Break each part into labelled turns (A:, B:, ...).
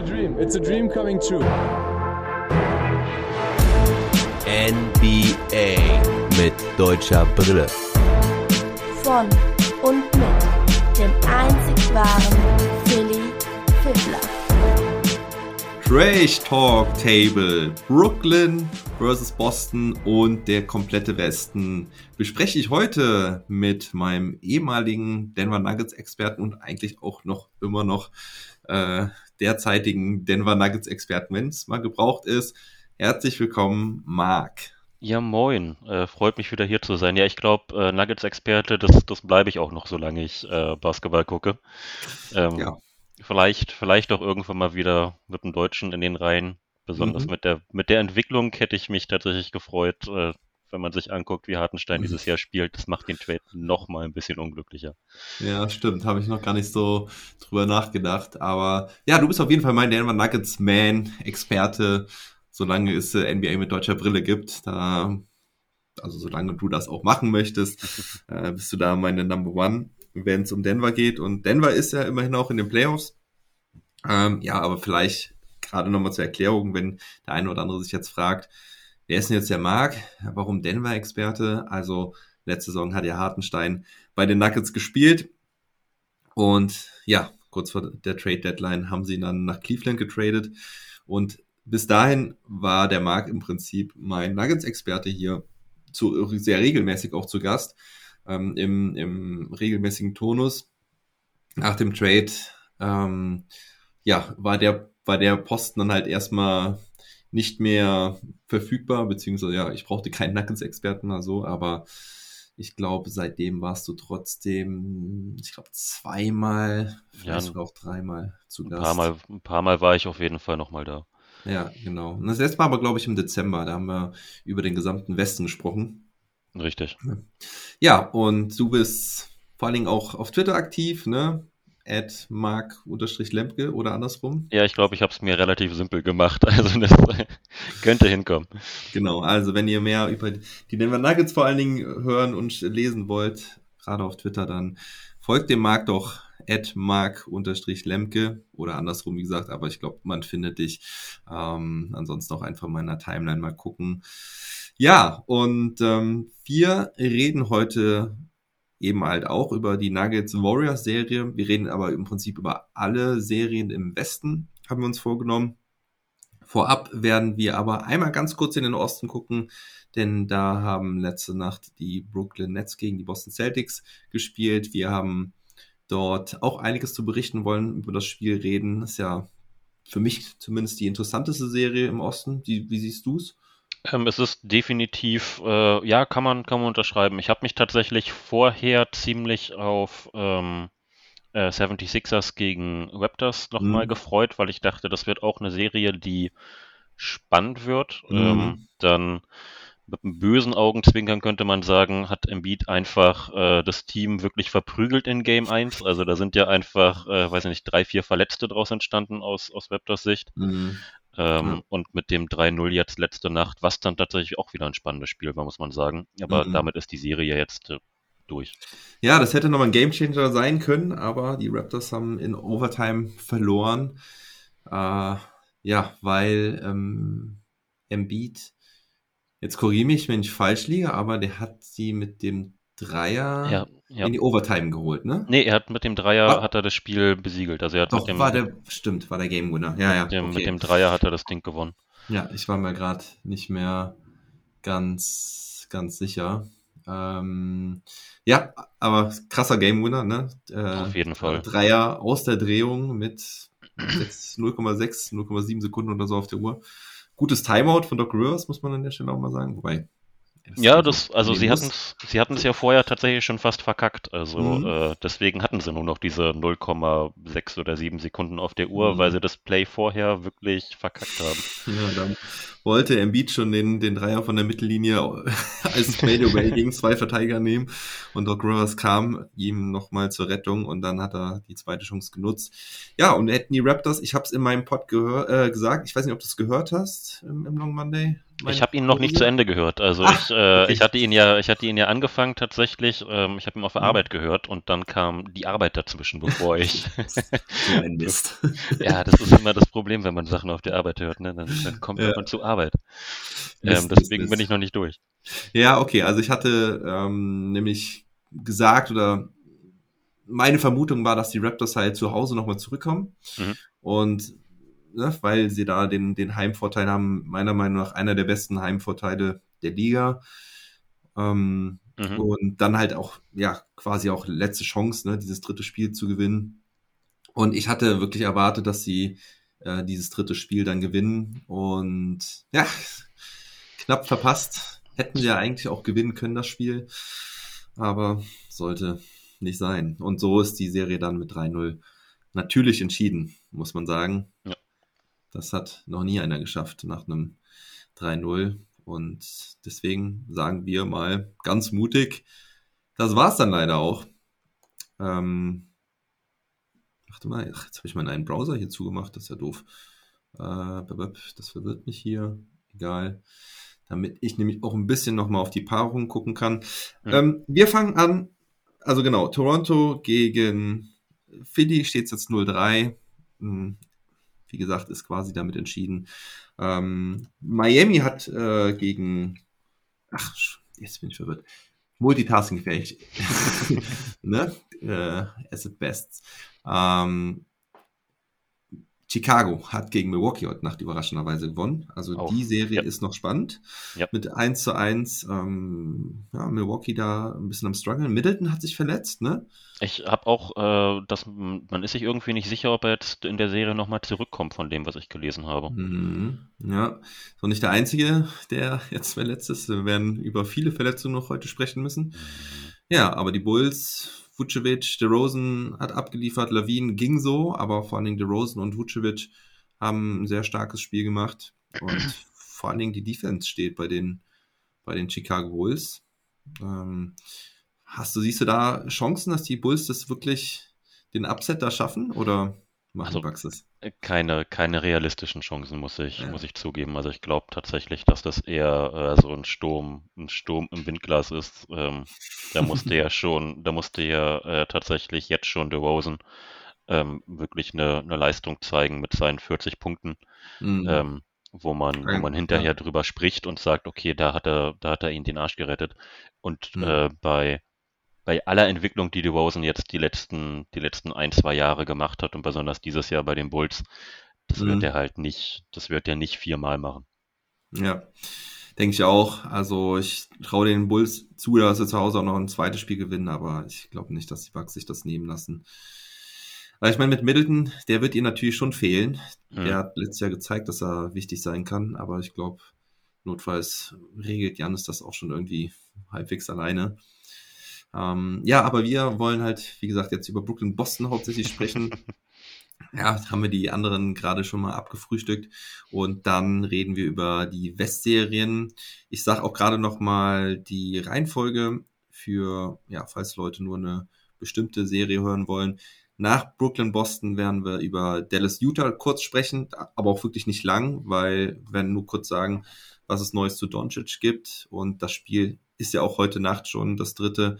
A: a dream. It's a dream coming true.
B: NBA mit deutscher Brille.
C: Von und mit dem einzig wahren Philly Fiddler.
D: Trash Talk Table. Brooklyn versus Boston und der komplette Westen bespreche ich heute mit meinem ehemaligen Denver Nuggets Experten und eigentlich auch noch immer noch äh, derzeitigen Denver Nuggets Experten, wenn es mal gebraucht ist. Herzlich willkommen, Marc.
E: Ja, moin. Äh, freut mich wieder hier zu sein. Ja, ich glaube, äh, Nuggets-Experte, das, das bleibe ich auch noch, solange ich äh, Basketball gucke. Ähm, ja. Vielleicht, vielleicht auch irgendwann mal wieder mit dem Deutschen in den Reihen. Besonders mhm. mit der mit der Entwicklung hätte ich mich tatsächlich gefreut, äh, wenn man sich anguckt, wie Hartenstein dieses Jahr spielt. Das macht den Trade noch mal ein bisschen unglücklicher.
D: Ja, stimmt. Habe ich noch gar nicht so drüber nachgedacht. Aber ja, du bist auf jeden Fall mein Denver Nuggets Man, Experte solange es äh, NBA mit deutscher Brille gibt, da, also solange du das auch machen möchtest, äh, bist du da meine Number One, wenn es um Denver geht. Und Denver ist ja immerhin auch in den Playoffs. Ähm, ja, aber vielleicht gerade nochmal zur Erklärung, wenn der eine oder andere sich jetzt fragt, wer ist denn jetzt der Marc? Warum Denver-Experte? Also letzte Saison hat ja Hartenstein bei den Nuggets gespielt. Und ja, kurz vor der Trade Deadline haben sie ihn dann nach Cleveland getradet. Und bis dahin war der Marc im Prinzip mein Nuggets-Experte hier zu, sehr regelmäßig auch zu Gast ähm, im, im regelmäßigen Tonus. Nach dem Trade ähm, ja, war der, war der Posten dann halt erstmal nicht mehr verfügbar, beziehungsweise ja, ich brauchte keinen Nuggets-Experten mal so, aber ich glaube, seitdem warst du trotzdem, ich glaube, zweimal, vielleicht ja, sogar auch dreimal zu Gast.
E: Ein paar Mal, ein paar Mal war ich auf jeden Fall nochmal da.
D: Ja, genau. Und das letzte Mal aber, glaube ich, im Dezember. Da haben wir über den gesamten Westen gesprochen.
E: Richtig.
D: Ja, und du bist vor allen Dingen auch auf Twitter aktiv, ne? At mark-lemke oder andersrum.
E: Ja, ich glaube, ich habe es mir relativ simpel gemacht. Also das könnte hinkommen.
D: Genau, also wenn ihr mehr über die Denver Nuggets vor allen Dingen hören und lesen wollt, gerade auf Twitter, dann folgt dem Marc doch at mark-lemke oder andersrum, wie gesagt, aber ich glaube, man findet dich. Ähm, ansonsten auch einfach mal in der Timeline mal gucken. Ja, und ähm, wir reden heute eben halt auch über die Nuggets Warriors Serie. Wir reden aber im Prinzip über alle Serien im Westen, haben wir uns vorgenommen. Vorab werden wir aber einmal ganz kurz in den Osten gucken, denn da haben letzte Nacht die Brooklyn Nets gegen die Boston Celtics gespielt. Wir haben dort auch einiges zu berichten wollen, über das Spiel reden. Ist ja für mich zumindest die interessanteste Serie im Osten. Die, wie siehst du es?
E: Ähm, es ist definitiv, äh, ja, kann man, kann man unterschreiben. Ich habe mich tatsächlich vorher ziemlich auf ähm, äh, 76ers gegen Raptors nochmal mhm. gefreut, weil ich dachte, das wird auch eine Serie, die spannend wird. Mhm. Ähm, dann mit einem bösen Augenzwinkern könnte man sagen, hat Embiid einfach äh, das Team wirklich verprügelt in Game 1. Also da sind ja einfach, äh, weiß ich nicht, drei, vier Verletzte draus entstanden aus, aus Raptors Sicht. Mhm. Ähm, ja. Und mit dem 3-0 jetzt letzte Nacht, was dann tatsächlich auch wieder ein spannendes Spiel war, muss man sagen. Aber mhm. damit ist die Serie jetzt äh, durch.
D: Ja, das hätte nochmal ein Gamechanger sein können, aber die Raptors haben in Overtime verloren. Äh, ja, weil ähm, Embiid Jetzt korrigiere mich, wenn ich falsch liege, aber der hat sie mit dem Dreier ja, ja. in die Overtime geholt, ne?
E: Nee, er hat mit dem Dreier war, hat er das Spiel besiegelt. Also er hat
D: doch,
E: mit dem,
D: war der, stimmt, war der Game Winner. Ja, ja.
E: Mit dem, okay. mit dem Dreier hat er das Ding gewonnen.
D: Ja, ich war mir gerade nicht mehr ganz, ganz sicher. Ähm, ja, aber krasser Game Winner, ne?
E: Äh, Auf jeden Fall.
D: Dreier aus der Drehung mit 0,6, 0,7 Sekunden oder so auf der Uhr gutes Timeout von Doc Rivers, muss man an der Stelle auch mal sagen. Wobei.
E: Ja, das, also sie hatten es sie hatten's ja vorher tatsächlich schon fast verkackt. Also mhm. äh, deswegen hatten sie nur noch diese 0,6 oder 7 Sekunden auf der Uhr, mhm. weil sie das Play vorher wirklich verkackt haben.
D: Ja, dann wollte Embiid schon den, den Dreier von der Mittellinie als Fadeaway gegen zwei Verteidiger nehmen und Doc Rivers kam ihm nochmal zur Rettung und dann hat er die zweite Chance genutzt. Ja, und hätten die Raptors, ich habe es in meinem Pod äh, gesagt, ich weiß nicht, ob du es gehört hast im, im Long Monday.
E: Ich habe ihn noch nicht zu Ende gehört. Also
D: Ah,
E: ich, äh,
D: okay.
E: ich hatte ihn ja, ich hatte ihn ja angefangen tatsächlich. Ähm, ich habe ihn auf der
D: Mhm.
E: Arbeit gehört und dann kam die Arbeit dazwischen, bevor ich.
D: Ein Mist.
E: ja, das ist immer das Problem, wenn man Sachen auf der Arbeit hört. Ne? Dann, dann kommt
D: Ja.
E: man zu Arbeit. Ähm,
D: Mist,
E: deswegen
D: Mist.
E: bin ich noch nicht durch.
D: Ja, okay. Also ich hatte ähm, nämlich gesagt oder meine Vermutung war, dass die Raptors halt zu Hause nochmal zurückkommen.
E: Mhm.
D: Und ne, weil sie da den, den Heimvorteil haben, meiner Meinung nach einer der besten Heimvorteile der Liga. Ähm,
E: Mhm.
D: Und dann halt auch, ja, quasi auch letzte Chance, ne, dieses dritte Spiel zu gewinnen. Und ich hatte wirklich erwartet, dass sie äh, dieses dritte Spiel dann gewinnen. Und ja, knapp verpasst. Hätten sie ja eigentlich auch gewinnen können, das Spiel. Aber sollte nicht sein. Und so ist die Serie dann mit 3-0 natürlich entschieden, muss man sagen.
E: Ja.
D: Das hat noch nie einer geschafft nach einem 3-0. Und deswegen sagen wir mal ganz mutig, das war's dann leider auch. Ähm, warte mal, ach, jetzt habe ich meinen einen Browser hier zugemacht, das ist ja doof. Äh, das verwirrt mich hier. Egal. Damit ich nämlich auch ein bisschen nochmal auf die Paarung gucken kann.
E: Mhm.
D: Ähm, wir fangen an. Also genau, Toronto gegen Philly steht jetzt 0-3. Wie gesagt, ist quasi damit entschieden. Ähm, Miami hat äh, gegen, ach, jetzt bin ich verwirrt. Multitasking fähig. ne? Äh, as at best. Ähm, Chicago hat gegen Milwaukee heute Nacht überraschenderweise gewonnen. Also
E: Auch.
D: die Serie
E: Ja.
D: ist noch spannend.
E: Ja.
D: Mit 1 zu 1. Ähm, ja, Milwaukee da ein bisschen am struggeln. Middleton hat sich verletzt, ne?
E: Ich habe auch, äh, dass man ist sich irgendwie nicht sicher, ob er jetzt in der Serie nochmal zurückkommt von dem, was ich gelesen habe.
D: Mhm. Ja, so nicht der Einzige, der jetzt verletzt ist. Wir werden über viele Verletzungen noch heute sprechen müssen. Ja, aber die Bulls, Vucevic, DeRozan hat abgeliefert, Lavin ging so, aber vor allen Dingen DeRozan und Vucevic haben ein sehr starkes Spiel gemacht und vor allen Dingen die Defense steht bei den, bei den Chicago Bulls. Ähm, hast du, siehst du da Chancen, dass die Bulls das wirklich den Upset da schaffen oder machen
E: Also,
D: die Bucks es?
E: Keine, keine realistischen Chancen, muss ich,
D: Ja.
E: muss ich zugeben. Also ich glaube tatsächlich, dass das eher äh, so ein Sturm, ein Sturm im Windglas ist. Ähm, da musste ja schon, da musste ja äh, tatsächlich jetzt schon DeRozan ähm, wirklich eine, eine Leistung zeigen mit seinen 40 Punkten,
D: Mhm.
E: ähm, wo man, wo
D: Ja,
E: man hinterher drüber spricht und sagt, okay, da hat er, da hat er ihn den Arsch gerettet. Und
D: Mhm.
E: äh, bei bei aller Entwicklung, die DeRozan jetzt die letzten, die letzten ein, zwei Jahre gemacht hat und besonders dieses Jahr bei den Bulls, das
D: Mhm.
E: wird er halt nicht, das wird er nicht viermal machen.
D: Ja, denke ich auch. Also ich traue den Bulls zu, dass sie zu Hause auch noch ein zweites Spiel gewinnen, aber ich glaube nicht, dass die Bucks sich das nehmen lassen. Weil ich meine, mit Middleton, der wird ihr natürlich schon fehlen.
E: Mhm.
D: Der hat letztes Jahr gezeigt, dass er wichtig sein kann, aber ich glaube, notfalls regelt Janis das auch schon irgendwie halbwegs alleine. Ähm, ja, aber wir wollen halt, wie gesagt, jetzt über Brooklyn Boston hauptsächlich sprechen. Ja, haben wir die anderen gerade schon mal abgefrühstückt. Und dann reden wir über die Westserien. Ich sage auch gerade noch mal die Reihenfolge für, ja, falls Leute nur eine bestimmte Serie hören wollen. Nach Brooklyn Boston werden wir über Dallas Utah kurz sprechen, aber auch wirklich nicht lang, weil wir werden nur kurz sagen, was es Neues zu Doncic gibt. Und das Spiel ist ja auch heute Nacht schon das dritte.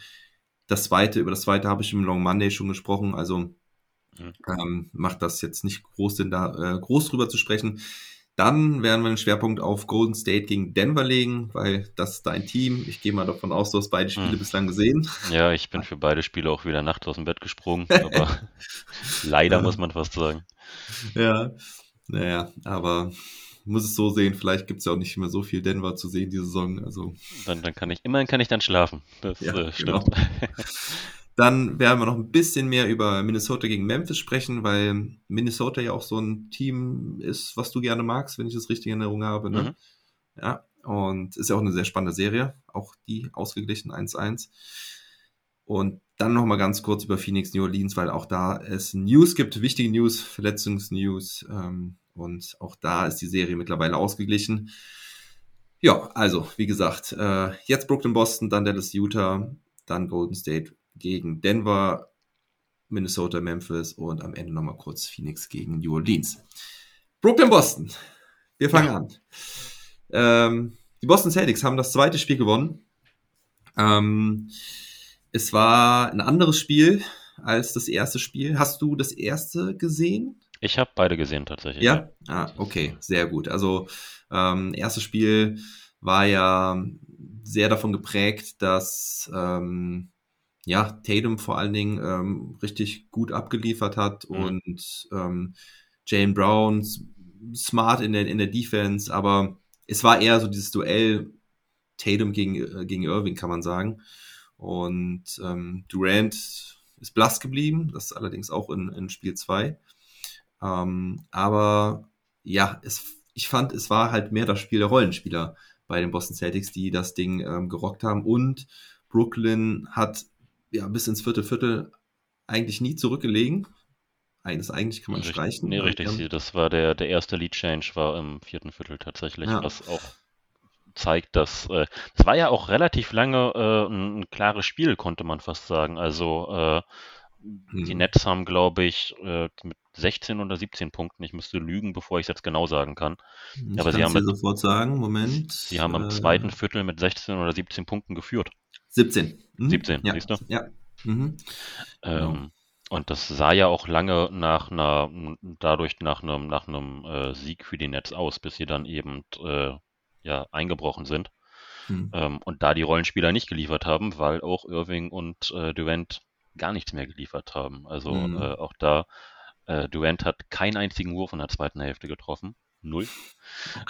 D: Das zweite, über das zweite habe ich im Long Monday schon gesprochen. Also
E: Mhm.
D: ähm, macht das jetzt nicht groß Sinn, da äh, groß drüber zu sprechen. Dann werden wir einen Schwerpunkt auf Golden State gegen Denver legen, weil das ist dein Team. Ich gehe mal davon aus, du hast beide Spiele
E: Mhm.
D: bislang gesehen.
E: Ja, ich bin für beide Spiele auch wieder nachts aus dem Bett gesprungen, aber leider muss man fast sagen.
D: Ja, naja, aber muss es so sehen, vielleicht gibt es ja auch nicht mehr so viel Denver zu sehen diese Saison. Also
E: Dann, dann kann ich, immerhin kann ich dann schlafen. Das
D: Ja,
E: äh,
D: genau.
E: stimmt.
D: Dann werden wir noch ein bisschen mehr über Minnesota gegen Memphis sprechen, weil Minnesota ja auch so ein Team ist, was du gerne magst, wenn ich das richtig in Erinnerung habe. Ne?
E: Mhm.
D: Ja, und ist ja auch eine sehr spannende Serie, auch die ausgeglichen 1-1. Und dann noch mal ganz kurz über Phoenix New Orleans, weil auch da es News gibt, wichtige News, Verletzungsnews. Ähm, und auch da ist die Serie mittlerweile ausgeglichen. Ja, also, wie gesagt, äh, jetzt Brooklyn Boston, dann Dallas Utah, dann Golden State gegen Denver, Minnesota Memphis und am Ende nochmal kurz Phoenix gegen New Orleans. Brooklyn Boston. Wir fangen an. ähm, die Boston Celtics haben das zweite Spiel gewonnen. Ähm, es war ein anderes Spiel als das erste Spiel. Hast du das erste gesehen?
E: Ich habe beide gesehen tatsächlich.
D: Ja? Ah, okay, sehr gut. Also ähm, erstes Spiel war ja sehr davon geprägt, dass ähm, ja, Tatum vor allen Dingen ähm, richtig gut abgeliefert hat
E: Mhm.
D: und ähm, Jane Brown smart in der, in der Defense, aber es war eher so dieses Duell Tatum gegen, äh, gegen Irving, kann man sagen. Und ähm, Durant ist blass geblieben, das allerdings auch in, in Spiel 2. Ähm, aber ja, es, ich fand, es war halt mehr das Spiel der Rollenspieler bei den Boston Celtics, die das Ding ähm, gerockt haben. Und Brooklyn hat ja bis ins vierte Viertel eigentlich nie zurückgelegen. Das eigentlich kann man
E: Richtig-
D: streichen.
E: Nee, richtig.
D: haben-
E: Das war der, der erste Lead Change war im vierten Viertel tatsächlich,
D: Ja.
E: was auch zeigt, dass äh, es war ja auch relativ lange äh, ein, ein klares Spiel, konnte man fast sagen. Also äh, die
D: Hm.
E: Nets haben, glaube ich, äh, mit 16 oder 17 Punkten, ich müsste lügen, bevor ich es jetzt genau sagen kann.
D: Ich
E: aber sie haben mit-
D: sofort sagen, Moment.
E: Sie haben im
D: Äh,
E: zweiten Viertel mit 16 oder 17 Punkten geführt.
D: 17. Mhm.
E: 17,
D: ja.
E: siehst du?
D: Ja. Mhm. Genau.
E: Ähm, und das sah ja auch lange nach einer, dadurch nach einem, nach einem äh, Sieg für die Nets aus, bis sie dann eben äh, ja, eingebrochen sind.
D: Mhm.
E: Ähm, und da die Rollenspieler nicht geliefert haben, weil auch Irving und äh, Durant gar nichts mehr geliefert haben. Also
D: Mhm.
E: äh, auch da, äh, Durant hat keinen einzigen Wurf in der zweiten Hälfte getroffen. Null.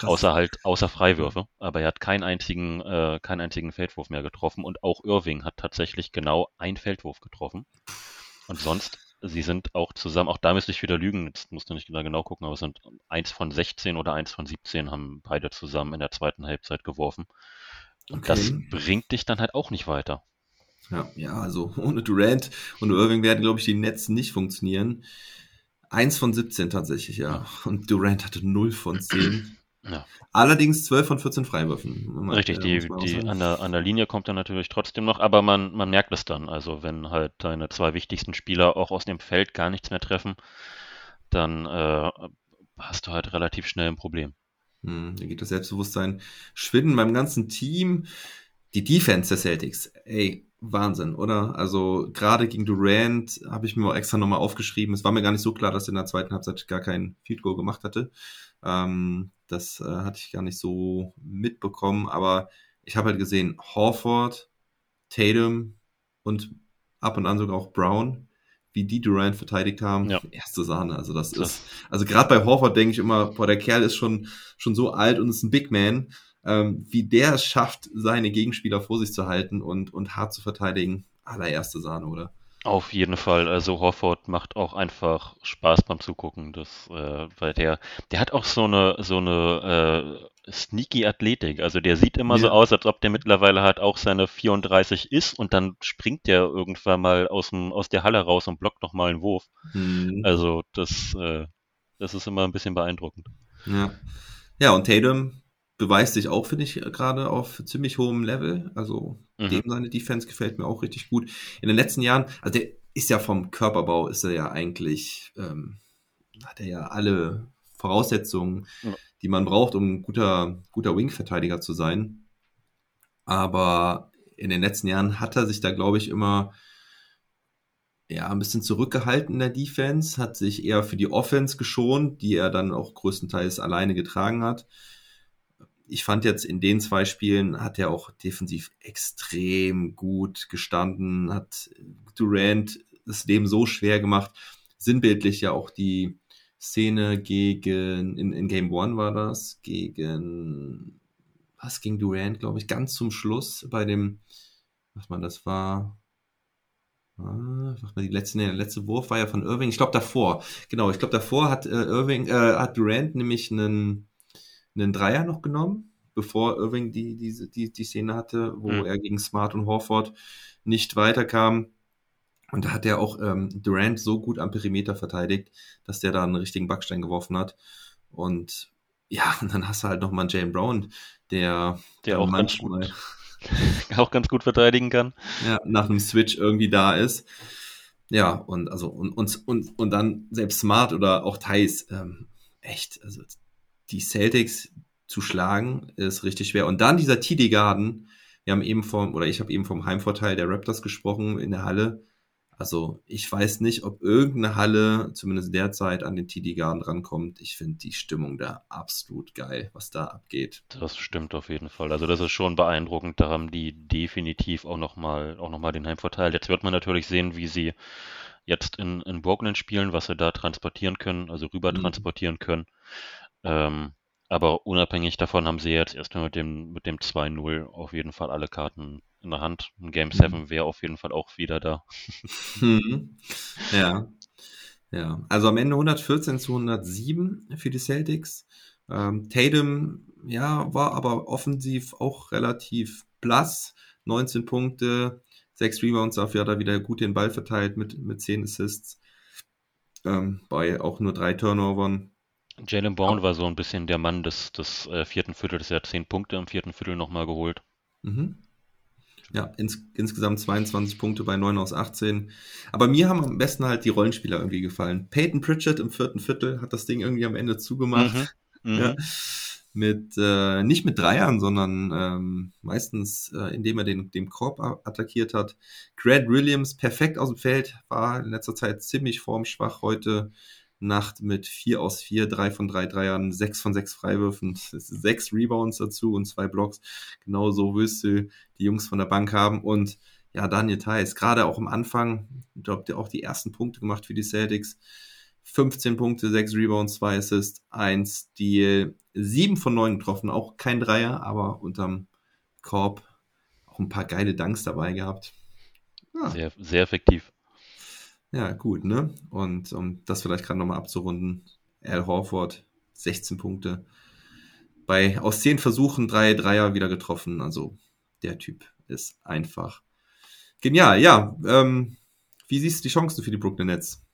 D: Oh.
E: Außer halt, außer Freiwürfe. Aber er hat keinen einzigen, äh, keinen einzigen Feldwurf mehr getroffen. Und auch Irving hat tatsächlich genau einen Feldwurf getroffen. Und sonst, sie sind auch zusammen, auch da müsste ich wieder lügen, jetzt musst du nicht genau genau gucken, aber es sind eins von 16 oder eins von 17 haben beide zusammen in der zweiten Halbzeit geworfen. Und das
D: Okay.
E: bringt dich dann halt auch nicht weiter.
D: Ja, ja, also ohne Durant und Irving werden, glaube ich, die Nets nicht funktionieren. Eins von 17 tatsächlich, ja. Und Durant hatte 0 von 10.
E: Ja.
D: Allerdings 12 von 14 Freiwürfen.
E: Richtig, die, die an der, an der Linie kommt er natürlich trotzdem noch, aber man, man merkt es dann. Also wenn halt deine zwei wichtigsten Spieler auch aus dem Feld gar nichts mehr treffen, dann äh, hast du halt relativ schnell ein Problem.
D: Hm, da geht das Selbstbewusstsein schwinden beim ganzen Team. Die Defense der Celtics, ey, Wahnsinn, oder? Also gerade gegen Durant habe ich mir auch extra nochmal aufgeschrieben. Es war mir gar nicht so klar, dass er in der zweiten Halbzeit gar kein Field Goal gemacht hatte. Ähm, das äh, hatte ich gar nicht so mitbekommen, aber ich habe halt gesehen, Horford, Tatum und ab und an sogar auch Brown, wie die Durant verteidigt haben.
E: Ja.
D: Erste Sahne, also das
E: Das-
D: ist also gerade bei Horford denke ich immer, boah, der Kerl ist schon, schon so alt und ist ein Big Man. Ähm, wie der es schafft, seine Gegenspieler vor sich zu halten und, und hart zu verteidigen, allererste Sahne, oder?
E: Auf jeden Fall, also Horford macht auch einfach Spaß beim Zugucken, das, äh, weil der, der hat auch so eine, so eine äh, sneaky Athletik. Also der sieht immer so
D: Ja.
E: aus, als ob der mittlerweile halt auch seine 34 ist und dann springt der irgendwann mal aus dem, aus der Halle raus und blockt noch mal einen Wurf.
D: Hm,
E: Also das, äh, das ist immer ein bisschen beeindruckend.
D: ja. ja, und Tatum beweist sich auch, finde ich, gerade auf ziemlich hohem Level. Also
E: Mhm.
D: dem seine Defense gefällt mir auch richtig gut. In den letzten Jahren, also der ist ja vom Körperbau, ist er ja eigentlich, ähm, hat er ja alle Voraussetzungen,
E: Ja.
D: die man braucht, um ein guter, guter Wing-Verteidiger zu sein. Aber in den letzten Jahren hat er sich da, glaube ich, immer ja, ein bisschen zurückgehalten in der Defense, hat sich eher für die Offense geschont, die er dann auch größtenteils alleine getragen hat. Ich fand jetzt in den zwei Spielen hat er auch defensiv extrem gut gestanden, hat Durant das Leben so schwer gemacht. Sinnbildlich ja auch die Szene gegen, in, in Game One war das, gegen, was gegen Durant, glaube ich, ganz zum Schluss bei dem, was man das war, Ah, mal, die letzte, nee, der letzte Wurf war ja von Irving. Ich glaube davor. Genau, ich glaube davor hat äh, Irving, äh, hat Durant nämlich einen, einen Dreier noch genommen, bevor Irving die, diese, die, die Szene hatte, wo
E: Mhm.
D: er gegen Smart und Horford nicht weiterkam. Und da hat er auch ähm, Durant so gut am Perimeter verteidigt, dass der da einen richtigen Backstein geworfen hat. Und ja, und dann hast du halt noch mal einen Jalen Brown, der,
E: Der auch ganz
D: manchmal
E: gut, auch ganz gut verteidigen kann.
D: ja, nach einem Switch irgendwie da ist. Ja, und also und, und, und, und dann selbst Smart oder auch Thais, ähm, echt, also die Celtics zu schlagen ist richtig schwer. Und dann dieser TD Garden, wir haben eben vom, oder ich habe eben vom Heimvorteil der Raptors gesprochen in der Halle. Also ich weiß nicht, ob irgendeine Halle, zumindest derzeit, an den TD Garden rankommt. Ich finde die Stimmung da absolut geil, was da abgeht.
E: Das stimmt auf jeden Fall. Also das ist schon beeindruckend. Da haben die definitiv auch nochmal auch noch mal den Heimvorteil. Jetzt wird man natürlich sehen, wie sie jetzt in, in Brooklyn spielen, was sie da transportieren können, also rüber mhm. transportieren können. Ähm, aber unabhängig davon haben sie jetzt erstmal mit dem, mit dem 2-0 auf jeden Fall alle Karten in der Hand. Ein Game 7 mhm. wäre auf jeden Fall auch wieder da.
D: Mhm. Ja. Ja. Also am Ende 114 zu 107 für die Celtics. Ähm, Tatum, ja, war aber offensiv auch relativ blass. 19 Punkte, 6 Rebounds, dafür hat er wieder gut den Ball verteilt mit, mit 10 Assists. Ähm, bei auch nur drei Turnovern.
E: Jalen Brown war so ein bisschen der Mann des, des äh, vierten Viertels. Er hat 10 Punkte im vierten Viertel nochmal geholt.
D: Mhm. Ja, ins, insgesamt 22 Punkte bei 9 aus 18. Aber mir haben am besten halt die Rollenspieler irgendwie gefallen. Peyton Pritchett im vierten Viertel hat das Ding irgendwie am Ende zugemacht. Mhm. Ja. Mhm. Mit, äh, nicht mit Dreiern, sondern ähm, meistens, äh, indem er den, den Korb attackiert hat. Grant Williams perfekt aus dem Feld, war in letzter Zeit ziemlich formschwach heute Nacht mit 4 aus 4, 3 von 3 Dreiern, 6 von 6 Freiwürfen, 6 Rebounds dazu und 2 Blocks. Genauso wirst du die Jungs von der Bank haben. Und ja, Daniel Theiss, gerade auch am Anfang, ich glaube, der auch die ersten Punkte gemacht für die Celtics. 15 Punkte, 6 Rebounds, 2 Assists, 1 Steal, 7 von 9 getroffen, auch kein Dreier, aber unterm Korb auch ein paar geile Dunks dabei gehabt.
E: Ja. Sehr, sehr effektiv.
D: Ja, gut, ne? Und um das vielleicht gerade nochmal abzurunden, Al Horford, 16 Punkte. Bei aus 10 Versuchen drei Dreier wieder getroffen. Also der Typ ist einfach genial. Ja, ähm, wie siehst du die Chancen für die Brooklyn Nets?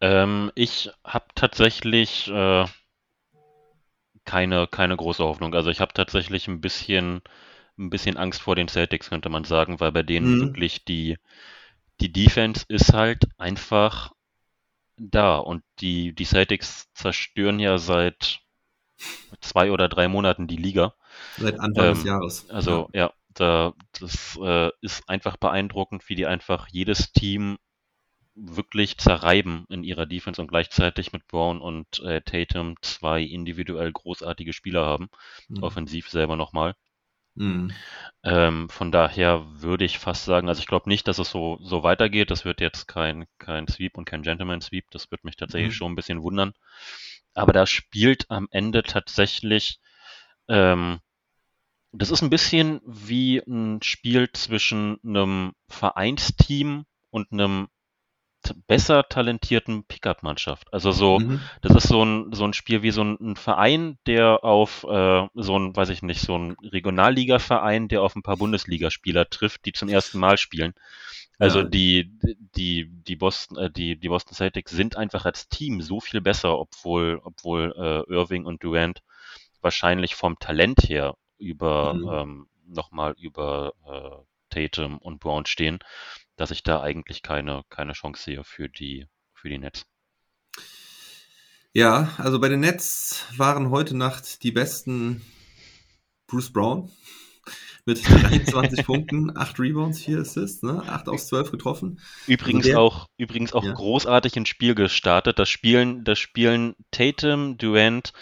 E: Ähm, ich habe tatsächlich äh, keine, keine große Hoffnung. Also ich habe tatsächlich ein bisschen, ein bisschen Angst vor den Celtics, könnte man sagen, weil bei denen mhm. wirklich die, die Defense ist halt einfach da und die, die Celtics zerstören ja seit zwei oder drei Monaten die Liga.
D: Seit Anfang ähm, des Jahres.
E: Also ja, da, das äh, ist einfach beeindruckend, wie die einfach jedes Team wirklich zerreiben in ihrer Defense und gleichzeitig mit Brown und äh, Tatum zwei individuell großartige Spieler haben, mhm. offensiv selber nochmal. Mhm. Ähm, von daher würde ich fast sagen, also ich glaube nicht, dass es so, so weitergeht. Das wird jetzt kein, kein Sweep und kein Gentleman Sweep. Das wird mich tatsächlich mhm. schon ein bisschen wundern. Aber da spielt am Ende tatsächlich, ähm, das ist ein bisschen wie ein Spiel zwischen einem Vereinsteam und einem besser talentierten Pickup-Mannschaft. Also so, mhm. das ist so ein, so ein Spiel wie so ein, ein Verein, der auf äh, so ein, weiß ich nicht, so ein Regionalliga-Verein, der auf ein paar Bundesligaspieler trifft, die zum ersten Mal spielen. Also ja. die, die, die Boston, äh, die, die Boston Celtics sind einfach als Team so viel besser, obwohl, obwohl äh, Irving und Durant wahrscheinlich vom Talent her über mhm. ähm, nochmal über äh, Tatum und Brown stehen dass ich da eigentlich keine, keine Chance sehe für die, für die Nets.
D: Ja, also bei den Nets waren heute Nacht die besten Bruce Brown mit 23 Punkten, 8 Rebounds, 4 Assists, ne? 8 aus 12 getroffen.
E: Übrigens also auch, übrigens auch ja. großartig ins Spiel gestartet. Das spielen, das spielen Tatum, Durant,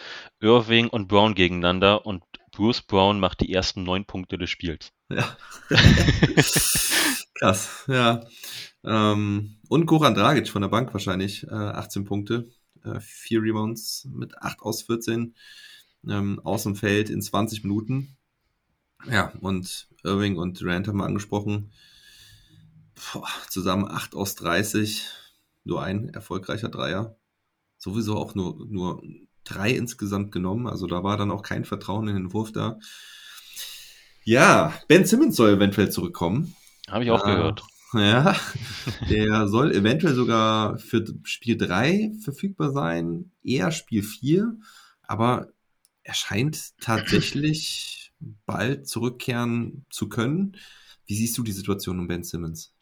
E: Irving und Brown gegeneinander und Bruce Brown macht die ersten neun Punkte des Spiels.
D: Ja. Krass, ja. Ähm, und Goran Dragic von der Bank wahrscheinlich, äh, 18 Punkte, äh, 4 Rebounds mit 8 aus 14 ähm, aus dem Feld in 20 Minuten. Ja, und Irving und Durant haben wir angesprochen. Boah, zusammen 8 aus 30, nur ein erfolgreicher Dreier. Sowieso auch nur, nur drei insgesamt genommen, also da war dann auch kein Vertrauen in den Wurf da. Ja, Ben Simmons soll eventuell zurückkommen.
E: Habe ich auch äh, gehört.
D: Ja, der soll eventuell sogar für Spiel 3 verfügbar sein, eher Spiel 4, aber er scheint tatsächlich bald zurückkehren zu können. Wie siehst du die Situation um Ben Simmons?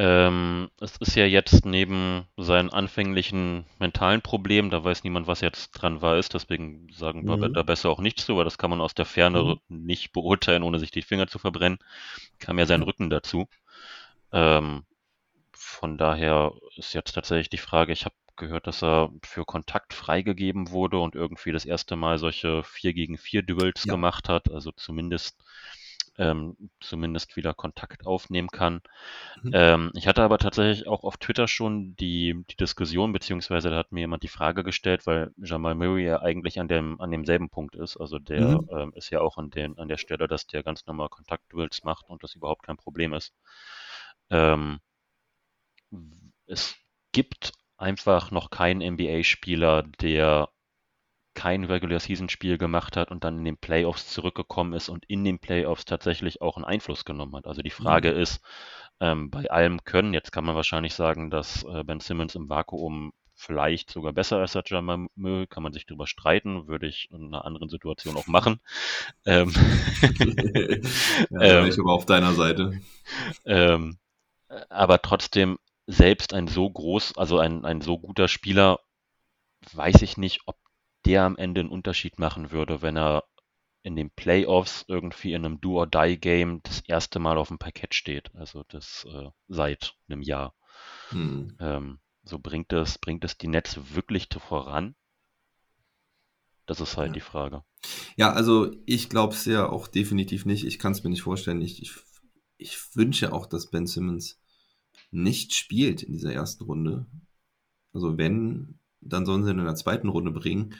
E: Ähm, es ist ja jetzt neben seinen anfänglichen mentalen Problemen, da weiß niemand, was jetzt dran war, ist, deswegen sagen wir
D: Mhm.
E: da besser auch nichts zu, weil das kann man aus der Ferne
D: Mhm.
E: nicht beurteilen, ohne sich die Finger zu verbrennen. Kam ja sein Rücken dazu. Ähm, von daher ist jetzt tatsächlich die Frage, ich habe gehört, dass er für Kontakt freigegeben wurde und irgendwie das erste Mal solche 4 gegen 4 Duels
D: Ja.
E: gemacht hat, also zumindest ähm, zumindest wieder Kontakt aufnehmen kann.
D: Mhm.
E: Ähm, ich hatte aber tatsächlich auch auf Twitter schon die, die Diskussion, beziehungsweise da hat mir jemand die Frage gestellt, weil Jamal Murray ja eigentlich an dem, an demselben Punkt ist. Also der
D: Mhm.
E: ähm, ist ja auch an, den, an der Stelle, dass der ganz normal Kontaktduels macht und das überhaupt kein Problem ist. Ähm, es gibt einfach noch keinen NBA-Spieler, der kein Regular Season Spiel gemacht hat und dann in den Playoffs zurückgekommen ist und in den Playoffs tatsächlich auch einen Einfluss genommen hat. Also die Frage ist, ähm, bei allem Können, jetzt kann man wahrscheinlich sagen, dass äh, Ben Simmons im Vakuum vielleicht sogar besser ist als Jamal Murray, kann man sich darüber streiten, würde ich in einer anderen Situation auch machen. Ähm,
D: ja, bin ich aber auf deiner Seite.
E: ähm, aber trotzdem, selbst ein so groß, also ein, ein so guter Spieler, weiß ich nicht, ob der am Ende einen Unterschied machen würde, wenn er in den Playoffs irgendwie in einem Do-or-Die-Game das erste Mal auf dem Parkett steht. Also das äh, seit einem Jahr.
D: Hm.
E: Ähm, so bringt es, bringt es die Nets wirklich voran? Das ist halt
D: Ja.
E: die Frage.
D: Ja, also ich glaube es ja auch definitiv nicht. Ich kann es mir nicht vorstellen. Ich, ich, ich wünsche auch, dass Ben Simmons nicht spielt in dieser ersten Runde. Also wenn, dann sollen sie ihn in der zweiten Runde bringen,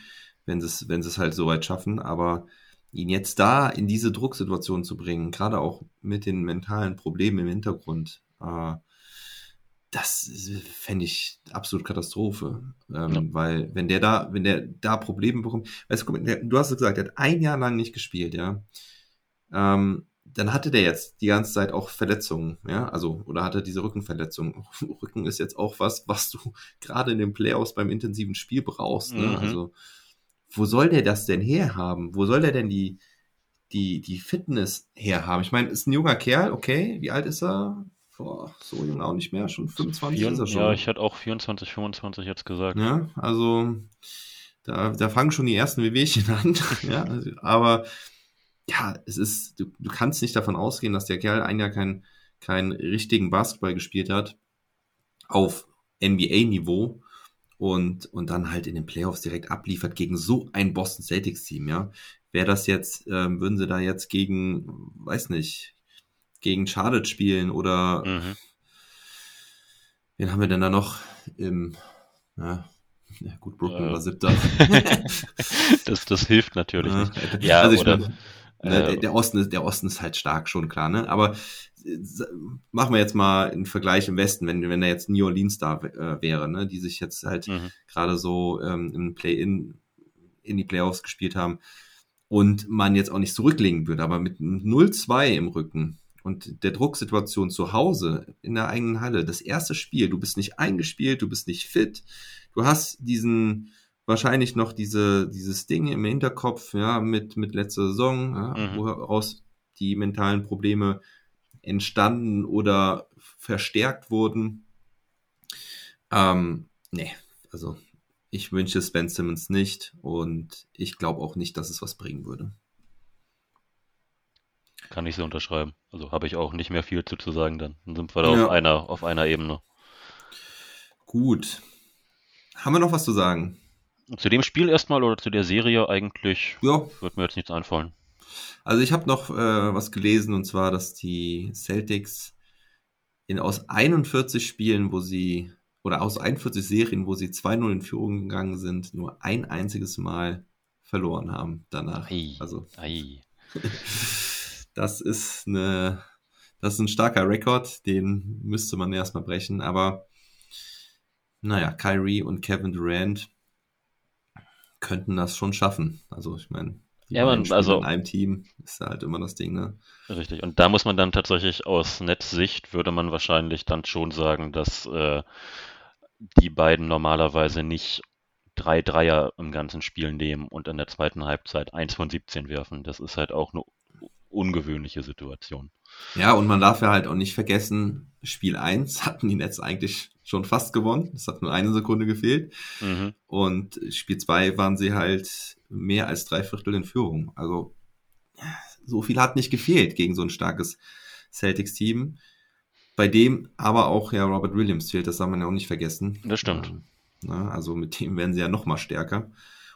D: wenn sie es, wenn sie es halt so weit schaffen. Aber ihn jetzt da in diese Drucksituation zu bringen, gerade auch mit den mentalen Problemen im Hintergrund, äh, das fände ich absolut Katastrophe. Ähm,
E: Ja.
D: Weil wenn der da, wenn der da Probleme bekommt, weißt du, du hast es gesagt, der hat ein Jahr lang nicht gespielt, ja. Ähm, dann hatte der jetzt die ganze Zeit auch Verletzungen, ja, also, oder hatte diese Rückenverletzung. Rücken ist jetzt auch was, was du gerade in den Playoffs beim intensiven Spiel brauchst, ne?
E: Mhm.
D: Also, wo soll der das denn herhaben? Wo soll der denn die, die, die Fitness herhaben? Ich meine, ist ein junger Kerl, okay, wie alt ist er? Boah, so jung auch nicht mehr, schon 25 ist er schon.
E: Ja, ich hatte auch 24, 25 jetzt gesagt.
D: Ja, also da, da fangen schon die ersten Wehwehchen an. ja, also, aber ja, es ist, du, du kannst nicht davon ausgehen, dass der Kerl ein Jahr keinen keinen richtigen Basketball gespielt hat auf NBA-Niveau und, und dann halt in den Playoffs direkt abliefert gegen so ein Boston Celtics-Team, ja. Wäre das jetzt, ähm, würden sie da jetzt gegen, weiß nicht, gegen Charlotte spielen oder
E: Mhm.
D: Wen haben wir denn da noch im, ja, ja gut, Brooklyn
E: Äh.
D: war siebter.
E: das, das hilft natürlich
D: Ja,
E: nicht. Ja,
D: also ich
E: oder,
D: meine, ne, der, der Osten ist, der Osten ist halt stark, schon klar, ne? Aber äh, machen wir jetzt mal einen Vergleich im Westen, wenn, wenn da jetzt New Orleans da äh, wäre, ne, die sich jetzt halt
E: Mhm.
D: gerade so ähm, im Play-In in die Playoffs gespielt haben und man jetzt auch nicht zurücklegen würde, aber mit 0-2 im Rücken und der Drucksituation zu Hause in der eigenen Halle, das erste Spiel, du bist nicht eingespielt, du bist nicht fit, du hast diesen wahrscheinlich noch diese dieses Ding im Hinterkopf, ja, mit mit letzter Saison, ja,
E: Mhm.
D: woraus die mentalen Probleme entstanden oder verstärkt wurden. Ähm, nee, also ich wünsche Ben Simmons nicht und ich glaube auch nicht, dass es was bringen würde.
E: Kann ich so unterschreiben. Also habe ich auch nicht mehr viel zu, zu sagen dann. Dann sind wir da
D: Ja.
E: auf einer, auf einer Ebene.
D: Gut. Haben wir noch was zu sagen?
E: Zu dem Spiel erstmal oder zu der Serie eigentlich
D: Ja,
E: wird mir jetzt nichts einfallen.
D: also ich habe noch äh, was gelesen und zwar, dass die Celtics in aus 41 Spielen, wo sie oder aus 41 Serien, wo sie 2-0 in Führung gegangen sind, nur ein einziges Mal verloren haben danach.
E: Ei,
D: Also
E: ei.
D: das ist eine, das ist ein starker Rekord, den müsste man erstmal brechen, aber naja, Kyrie und Kevin Durant könnten das schon schaffen. Also ich meine,
E: Ja, man- also-
D: in einem Team ist halt immer das Ding, ne?
E: Richtig. Und da muss man dann tatsächlich aus Netzsicht würde man wahrscheinlich dann schon sagen, dass äh, die beiden normalerweise nicht drei Dreier im ganzen Spiel nehmen und in der zweiten Halbzeit eins von 17 werfen. Das ist halt auch eine ungewöhnliche Situation.
D: Ja, und man darf ja halt auch nicht vergessen, Spiel 1 hatten die Nets eigentlich schon fast gewonnen. Es hat nur eine Sekunde gefehlt.
E: Mhm.
D: Und Spiel 2 waren sie halt mehr als drei Viertel in Führung. Also so viel hat nicht gefehlt gegen so ein starkes Celtics-Team. Bei dem aber auch ja Robert Williams fehlt, das darf man ja auch nicht vergessen.
E: Das stimmt.
D: Ähm, na, also mit dem werden sie ja noch mal stärker.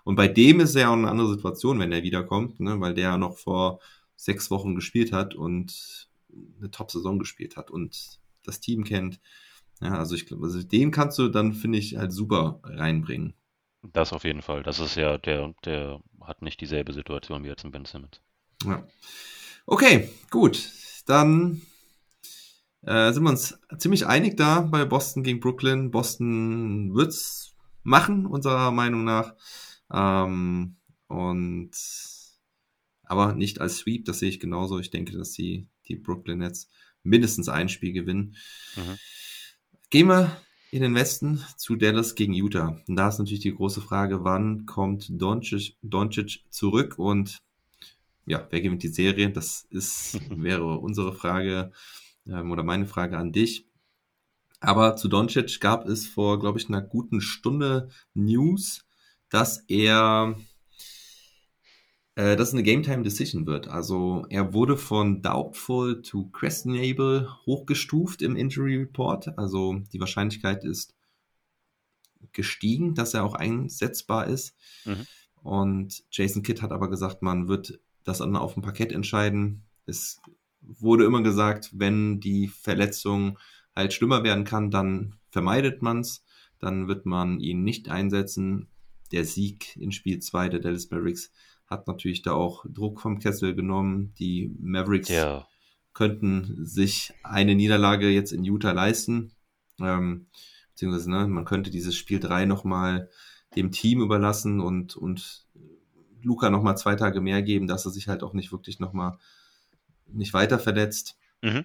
D: Und bei dem ist ja auch eine andere Situation, wenn der wiederkommt, ne, weil der ja noch vor sechs Wochen gespielt hat und eine Top-Saison gespielt hat und das Team kennt. Ja, also ich glaube, also den kannst du dann, finde ich, halt super reinbringen.
E: Das auf jeden Fall. Das ist ja, der, der hat nicht dieselbe Situation wie jetzt in Ben Simmons.
D: Ja. Okay, gut. Dann äh, sind wir uns ziemlich einig da bei Boston gegen Brooklyn. Boston wird's machen, unserer Meinung nach. Ähm, und aber nicht als Sweep, das sehe ich genauso. Ich denke, dass die, die Brooklyn Nets mindestens ein Spiel gewinnen.
E: Mhm.
D: Gehen wir in den Westen zu Dallas gegen Utah. Und da ist natürlich die große Frage, wann kommt Doncic, Doncic zurück und ja, wer gewinnt die Serie? Das ist, wäre unsere Frage ähm, oder meine Frage an dich. Aber zu Doncic gab es vor, glaube ich, einer guten Stunde News, dass er äh, dass es eine Game Time Decision wird. Also er wurde von Doubtful to Questionable hochgestuft im Injury Report. Also die Wahrscheinlichkeit ist gestiegen, dass er auch einsetzbar ist.
E: Mhm.
D: Und Jason Kidd hat aber gesagt, man wird das dann auf dem Parkett entscheiden. Es wurde immer gesagt, wenn die Verletzung halt schlimmer werden kann, dann vermeidet man es. Dann wird man ihn nicht einsetzen. Der Sieg in Spiel 2 der Dallas Mavericks hat natürlich da auch Druck vom Kessel genommen. Die Mavericks
E: Ja.
D: könnten sich eine Niederlage jetzt in Utah leisten. Ähm, beziehungsweise, ne, man könnte dieses Spiel 3 nochmal dem Team überlassen und, und Luca nochmal zwei Tage mehr geben, dass er sich halt auch nicht wirklich nochmal nicht weiter verletzt.
E: Mhm.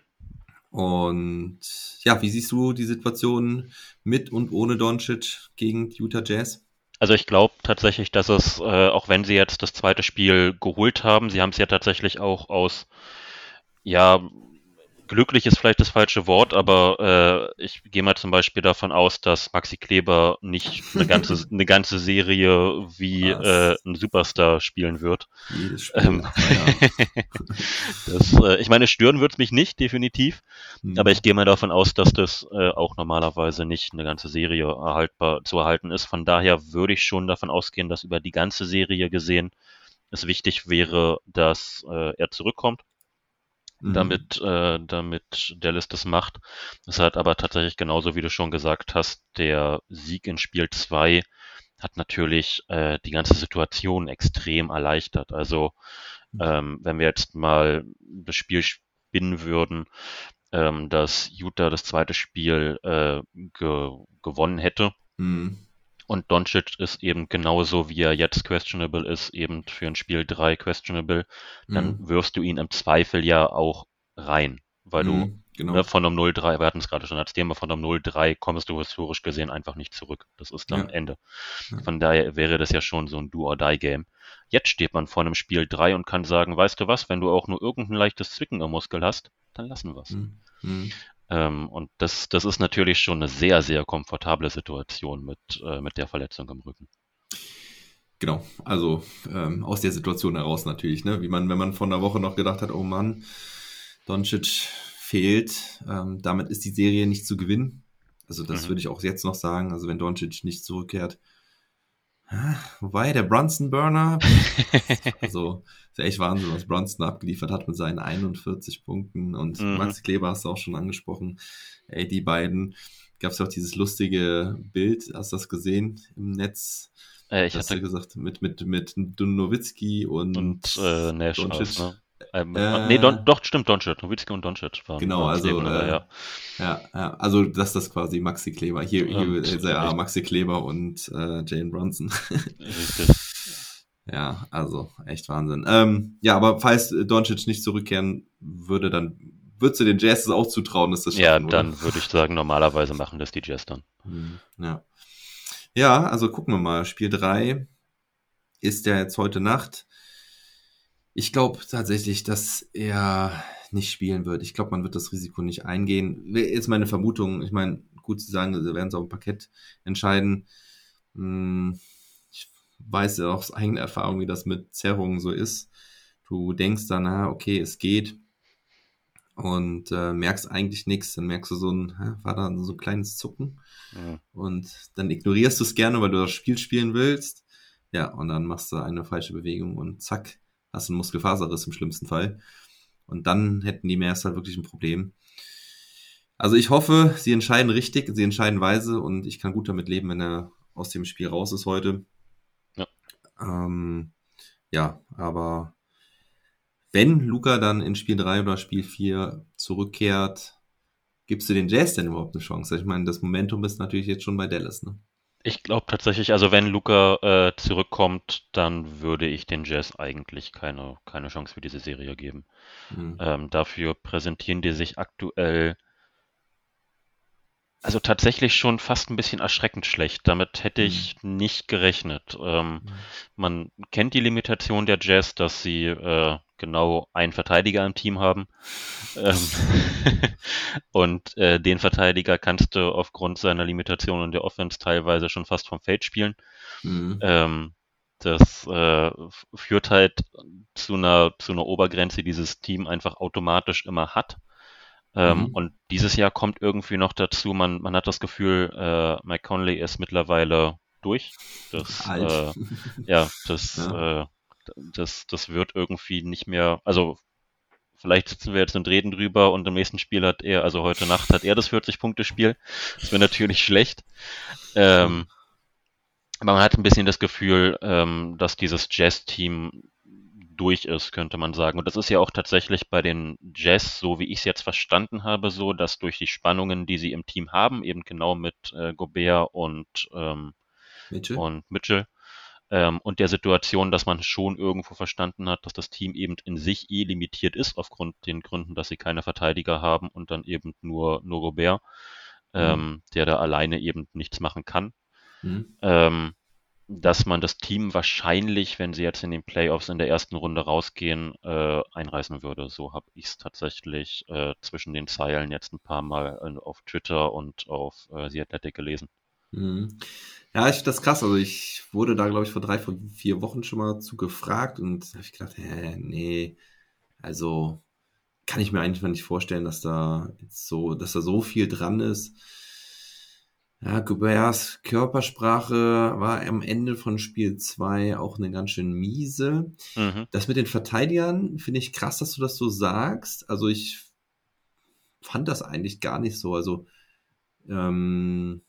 D: Und ja, wie siehst du die Situation mit und ohne Doncic gegen Utah Jazz?
E: Also ich glaube tatsächlich, dass es, äh, auch wenn sie jetzt das zweite Spiel geholt haben, sie haben es ja tatsächlich auch aus, ja, glücklich ist vielleicht das falsche Wort, aber äh, ich gehe mal zum Beispiel davon aus, dass Maxi Kleber nicht eine ganze, eine ganze Serie wie äh, ein Superstar spielen wird.
D: Spiel.
E: Ähm,
D: ja.
E: das, äh, ich meine, stören wird es mich nicht, definitiv.
D: Hm.
E: Aber ich gehe mal davon aus, dass das äh, auch normalerweise nicht eine ganze Serie erhaltbar zu erhalten ist. Von daher würde ich schon davon ausgehen, dass über die ganze Serie gesehen es wichtig wäre, dass äh, er zurückkommt,
D: Mhm.
E: damit, äh, damit Dallas das macht. Es hat aber tatsächlich genauso, wie du schon gesagt hast, der Sieg in Spiel 2 hat natürlich äh, die ganze Situation extrem erleichtert. Also
D: Mhm.
E: ähm, wenn wir jetzt mal das Spiel spinnen würden, ähm, dass Utah das zweite Spiel äh, ge gewonnen hätte.
D: Hm.
E: Und Doncic ist eben genauso, wie er jetzt questionable ist, eben für ein Spiel 3 questionable, dann
D: Hm.
E: wirfst du ihn im Zweifel ja auch rein, weil du
D: Hm, genau.
E: ne, von einem 0-3, wir hatten es gerade schon als Thema, von einem 0-3 kommst du historisch gesehen einfach nicht zurück. Das ist dann
D: Ja.
E: Ende.
D: Ja.
E: Von daher wäre das ja schon so ein Do-or-Die-Game. Jetzt steht man vor einem Spiel 3 und kann sagen, weißt du was, wenn du auch nur irgendein leichtes Zwicken im Muskel hast, dann lassen wir's.
D: Hm. Hm.
E: Ähm, und das, das ist natürlich schon eine sehr, sehr komfortable Situation mit, äh, mit der Verletzung im Rücken.
D: Genau, also ähm, aus der Situation heraus natürlich, ne? Wie man, wenn man vor einer Woche noch gedacht hat, oh Mann, Doncic fehlt, ähm, damit ist die Serie nicht zu gewinnen. Also das
E: Mhm.
D: würde ich auch jetzt noch sagen. Also wenn Doncic nicht zurückkehrt. Ah, Wobei, der Brunson Burner, also ist ja echt Wahnsinn, was Brunson abgeliefert hat mit seinen 41 Punkten. Und
E: Mhm.
D: Max Kleber hast du auch schon angesprochen. Ey, die beiden, gab es ja auch dieses lustige Bild, hast du das gesehen im Netz?
E: Äh, ich hatte
D: gesagt, mit, mit, mit Nowitzki und,
E: und äh, Nash aus, ne? Ähm,
D: Äh,
E: nee, Don, doch, stimmt, Doncic. Nowitzki und Doncic waren
D: Genau,
E: waren
D: also,
E: nebeneinander,
D: äh,
E: ja.
D: Ja, ja, also dass das quasi Maxi Kleber. Hier, hier ist er ja
E: äh,
D: Maxi Kleber und äh, Jane Bronson.
E: Richtig.
D: ja, also echt Wahnsinn. Ähm, ja, aber falls Doncic nicht zurückkehren würde, dann würdest du den Jazz auch zutrauen, dass das
E: Ja,
D: schaffen, oder?
E: dann würde ich sagen, normalerweise machen das die Jazz dann.
D: Hm, Ja. Ja, also gucken wir mal. Spiel 3 ist ja jetzt heute Nacht. Ich glaube tatsächlich, dass er nicht spielen wird. Ich glaube, man wird das Risiko nicht eingehen. Ist meine Vermutung. Ich meine, gut zu sagen, sie werden es auf dem Parkett entscheiden. Hm, ich weiß ja auch aus eigener Erfahrung, wie das mit Zerrungen so ist. Du denkst dann, na, okay, es geht und äh, merkst eigentlich nichts. Dann merkst du so ein, war da so ein kleines Zucken ja. und dann ignorierst du es gerne, weil du das Spiel spielen willst. Ja, und dann machst du eine falsche Bewegung und zack, hast du einen Muskelfaserriss im schlimmsten Fall. Und dann hätten die Meers halt wirklich ein Problem. Also ich hoffe, sie entscheiden richtig, sie entscheiden weise und ich kann gut damit leben, wenn er aus dem Spiel raus ist heute. Ja, ähm, ja aber wenn Luca dann in Spiel 3 oder Spiel 4 zurückkehrt, gibst du den Jazz denn überhaupt eine Chance? Ich meine, das Momentum ist natürlich jetzt schon bei Dallas, ne?
E: Ich glaube tatsächlich, also wenn Luca äh, zurückkommt, dann würde ich den Jazz eigentlich keine, keine Chance für diese Serie geben. Mhm. Ähm, dafür präsentieren die sich aktuell also tatsächlich schon fast ein bisschen erschreckend schlecht. Damit hätte ich mhm. nicht gerechnet. Ähm, mhm. Man kennt die Limitation der Jazz, dass sie äh, genau einen Verteidiger im Team haben. Ähm, und äh, den Verteidiger kannst du aufgrund seiner Limitation und der Offense teilweise schon fast vom Feld spielen. Mhm. Ähm, das äh, führt halt zu einer, zu einer Obergrenze, die dieses Team einfach automatisch immer hat. Ähm, mhm. Und dieses Jahr kommt irgendwie noch dazu, man, man hat das Gefühl, äh, Mike Conley ist mittlerweile durch. Das, äh, ja, das, ja. Äh, das, das wird irgendwie nicht mehr, also vielleicht sitzen wir jetzt und reden drüber und im nächsten Spiel hat er, also heute Nacht hat er das 40-Punkte-Spiel. Das wäre natürlich schlecht. Ähm, man hat ein bisschen das Gefühl, ähm, dass dieses Jazz-Team durch ist, könnte man sagen. Und das ist ja auch tatsächlich bei den Jazz, so wie ich es jetzt verstanden habe, so, dass durch die Spannungen, die sie im Team haben, eben genau mit äh, Gobert und, ähm, Mitchell. und Mitchell, ähm, und der Situation, dass man schon irgendwo verstanden hat, dass das Team eben in sich eh limitiert ist, aufgrund den Gründen, dass sie keine Verteidiger haben und dann eben nur, nur Gobert, mhm. ähm, der da alleine eben nichts machen kann. Mhm. Ähm, dass man das Team wahrscheinlich, wenn sie jetzt in den Playoffs in der ersten Runde rausgehen, äh, einreißen würde. So habe ich es tatsächlich äh, zwischen den Zeilen jetzt ein paar Mal äh, auf Twitter und auf äh, The Athletic gelesen.
D: Mhm. Ja, ich finde das krass. Also ich wurde da, glaube ich, vor drei, vor vier Wochen schon mal zu gefragt und habe ich gedacht, hä, nee, also kann ich mir einfach nicht vorstellen, dass da jetzt so, dass da so viel dran ist. Ja, Gouberts Körpersprache war am Ende von Spiel 2 auch eine ganz schön miese. Mhm. Das mit den Verteidigern finde ich krass, dass du das so sagst. Also ich fand das eigentlich gar nicht so. Also ähm,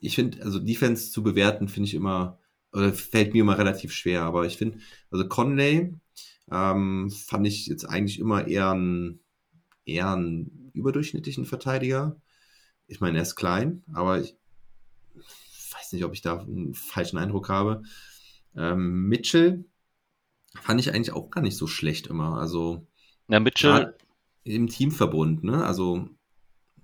D: ich finde, also Defense zu bewerten, finde ich immer, oder fällt mir immer relativ schwer. Aber ich finde, also Conley ähm, fand ich jetzt eigentlich immer eher einen, eher einen überdurchschnittlichen Verteidiger. Ich meine, er ist klein, aber ich, weiß nicht, ob ich da einen falschen Eindruck habe. Ähm, Mitchell fand ich eigentlich auch gar nicht so schlecht immer. Also
E: ja, Mitchell
D: im Teamverbund, ne? Also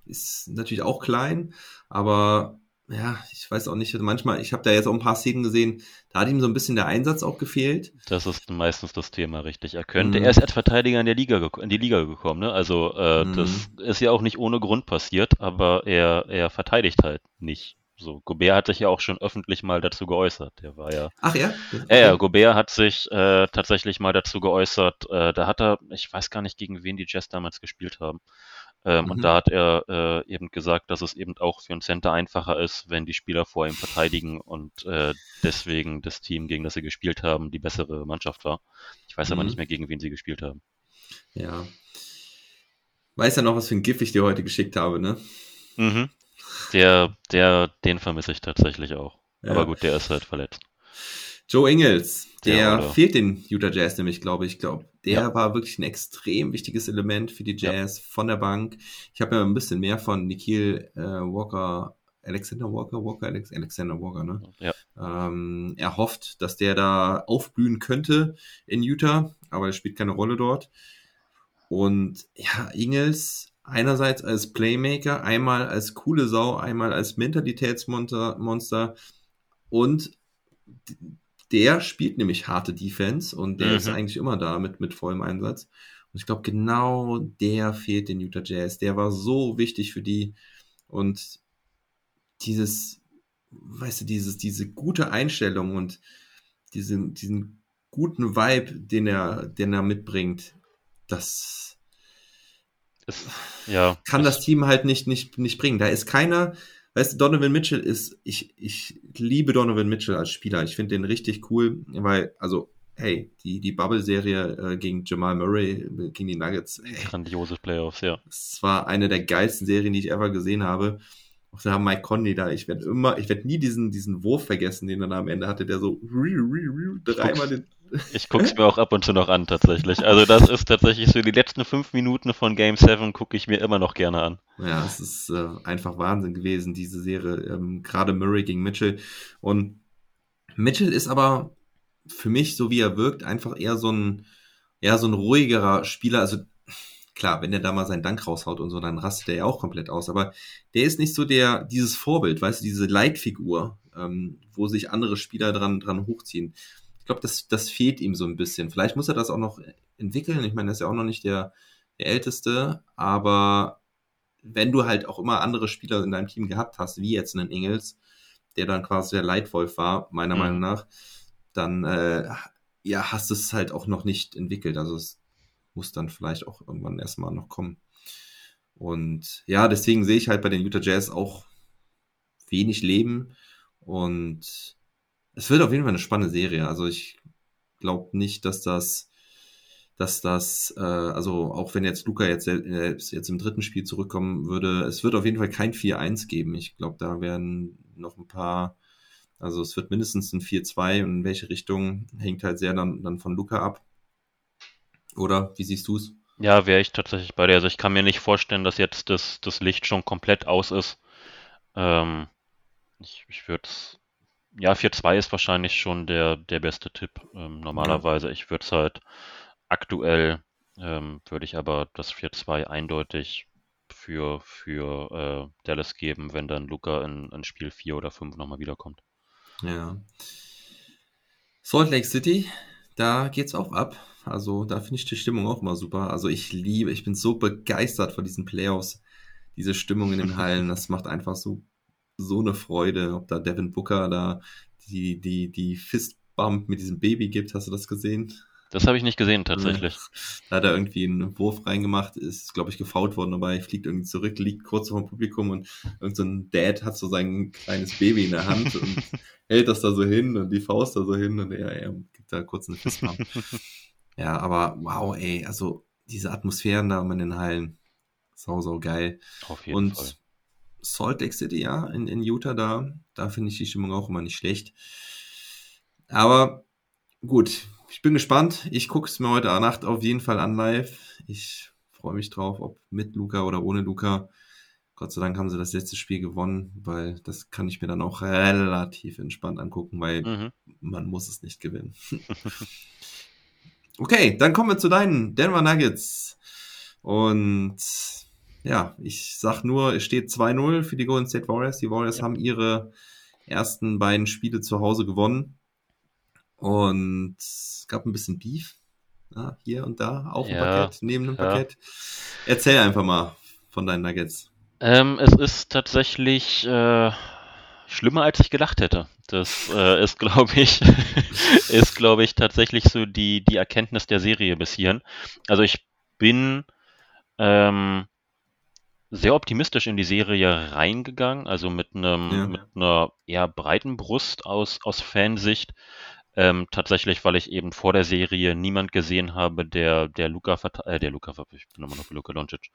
D: ist natürlich auch klein, aber ja, ich weiß auch nicht, manchmal, ich habe da jetzt auch ein paar Szenen gesehen, da hat ihm so ein bisschen der Einsatz auch gefehlt.
E: Das ist meistens das Thema, richtig. Er könnte, mhm. er ist als Verteidiger in, der Liga, in die Liga gekommen, ne? Also äh, mhm. das ist ja auch nicht ohne Grund passiert, aber er, er verteidigt halt nicht. So, Gobert hat sich ja auch schon öffentlich mal dazu geäußert. Der war ja.
D: Ach ja?
E: Ja, ja Gobert hat sich äh, tatsächlich mal dazu geäußert. Äh, da hat er, ich weiß gar nicht, gegen wen die Jazz damals gespielt haben. Ähm, mhm. Und da hat er äh, eben gesagt, dass es eben auch für einen Center einfacher ist, wenn die Spieler vor ihm verteidigen und äh, deswegen das Team, gegen das sie gespielt haben, die bessere Mannschaft war. Ich weiß mhm. aber nicht mehr, gegen wen sie gespielt haben.
D: Ja. Weiß ja noch, was für ein Gift ich dir heute geschickt habe, ne?
E: Mhm. Der, der, den vermisse ich tatsächlich auch. Ja. Aber gut, der ist halt verletzt.
D: Joe Ingles, der ja, fehlt den Utah Jazz nämlich, glaube ich. glaube, der ja. war wirklich ein extrem wichtiges Element für die Jazz von der Bank. Ich habe ja ein bisschen mehr von Nikhil äh, Walker, Alexander Walker, Walker, Alex, Alexander Walker, ne? Ja. Ähm, er hofft, dass der da aufblühen könnte in Utah, aber er spielt keine Rolle dort. Und ja, Ingles einerseits als Playmaker, einmal als coole Sau, einmal als Mentalitätsmonster Monster und der spielt nämlich harte Defense und der mhm. ist eigentlich immer da mit, mit vollem Einsatz. Und ich glaube, genau der fehlt den Utah Jazz. Der war so wichtig für die. Und dieses, weißt du, dieses, diese gute Einstellung und diesen, diesen guten Vibe, den er, den er mitbringt, das
E: Ist, ja,
D: kann das Team halt nicht, nicht, nicht bringen. Da ist keiner, weißt du, Donovan Mitchell ist, ich, ich liebe Donovan Mitchell als Spieler. Ich finde den richtig cool, weil, also, hey, die, die Bubble-Serie äh, gegen Jamal Murray, gegen die Nuggets, ey,
E: Grandiose Playoffs, ja.
D: es war eine der geilsten Serien, die ich ever gesehen habe. Auch da Mike Conley da, ich werde immer, ich werde nie diesen, diesen Wurf vergessen, den er da am Ende hatte, der so dreimal den,
E: Ich gucke es mir auch ab und zu noch an, tatsächlich. Also das ist tatsächlich so, die letzten fünf Minuten von Game 7 gucke ich mir immer noch gerne an.
D: Ja, es ist äh, einfach Wahnsinn gewesen, diese Serie. Ähm, Gerade Murray gegen Mitchell. Und Mitchell ist aber für mich, so wie er wirkt, einfach eher so ein, eher so ein ruhigerer Spieler. Also klar, wenn er da mal seinen Dank raushaut und so, dann rastet er ja auch komplett aus. Aber der ist nicht so der, dieses Vorbild, weißt du, diese Leitfigur, ähm, wo sich andere Spieler dran, dran hochziehen. Ich glaube, das, das fehlt ihm so ein bisschen. Vielleicht muss er das auch noch entwickeln. Ich meine, er ist ja auch noch nicht der, der Älteste, aber wenn du halt auch immer andere Spieler in deinem Team gehabt hast, wie jetzt einen Ingels, der dann quasi der Leitwolf war, meiner
E: Mhm.
D: Meinung nach, dann äh, ja, hast du es halt auch noch nicht entwickelt. Also es muss dann vielleicht auch irgendwann erstmal noch kommen. Und ja, deswegen sehe ich halt bei den Utah Jazz auch wenig Leben und es wird auf jeden Fall eine spannende Serie. Also ich glaube nicht, dass das, dass das, äh, also auch wenn jetzt Luca jetzt, äh, jetzt im dritten Spiel zurückkommen würde, es wird auf jeden Fall kein 4-1 geben. Ich glaube, da werden noch ein paar, also es wird mindestens ein 4-2 und in welche Richtung hängt halt sehr dann, dann von Luca ab. Oder wie siehst du es?
E: Ja, wäre ich tatsächlich bei dir. Also ich kann mir nicht vorstellen, dass jetzt das, das Licht schon komplett aus ist. Ähm, ich ich würde es, ja, 4-2 ist wahrscheinlich schon der, der beste Tipp, ähm, normalerweise. Ich würde es halt aktuell, ähm, würde ich aber das 4-2 eindeutig für, für äh, Dallas geben, wenn dann Luca in, in Spiel 4 oder 5 nochmal wiederkommt.
D: Ja. Salt Lake City, da geht's auch ab. Also da finde ich die Stimmung auch immer super. Also ich liebe, ich bin so begeistert von diesen Playoffs. Diese Stimmung in den Hallen, das macht einfach so, so eine Freude. Ob da Devin Booker da die, die, die Fistbump mit diesem Baby gibt, hast du das gesehen?
E: Das habe ich nicht gesehen, tatsächlich.
D: Da hat er irgendwie einen Wurf reingemacht, ist, glaube ich, gefault worden, aber fliegt irgendwie zurück, liegt kurz vor dem Publikum und irgend so ein Dad hat so sein kleines Baby in der Hand und hält das da so hin und die Faust da so hin und er, er gibt da kurz eine Fistbump. ja, aber wow, ey, also diese Atmosphären da in den Hallen, sau, sau geil.
E: Auf jeden
D: Und
E: Fall.
D: Salt Lake City, ja, in, in Utah, da, da finde ich die Stimmung auch immer nicht schlecht. Aber gut, ich bin gespannt. Ich gucke es mir heute Nacht auf jeden Fall an live. Ich freue mich drauf, ob mit Luca oder ohne Luca. Gott sei Dank haben sie das letzte Spiel gewonnen, weil das kann ich mir dann auch relativ entspannt angucken, weil
E: Mhm.
D: man muss es nicht gewinnen. okay, dann kommen wir zu deinen Denver Nuggets. Und ja, ich sag nur, es steht 2-0 für die Golden State Warriors. Die Warriors
E: Ja.
D: haben ihre ersten beiden Spiele zu Hause gewonnen. Und es gab ein bisschen Beef. Ja, hier und da, auf dem
E: Ja,
D: Parkett, neben dem
E: ja.
D: Parkett. Erzähl einfach mal von deinen Nuggets.
E: Ähm, es ist tatsächlich äh, schlimmer, als ich gedacht hätte. Das äh, ist, glaube ich, ist, glaube ich, tatsächlich so die, die Erkenntnis der Serie bis hierhin. Also ich bin ähm, sehr optimistisch in die Serie reingegangen, also mit einem,
D: Ja.
E: mit einer eher breiten Brust aus, aus Fansicht. Ähm, tatsächlich, weil ich eben vor der Serie niemand gesehen habe, der, der Luca, äh, der Luca, ich bin immer noch Luca Doncic,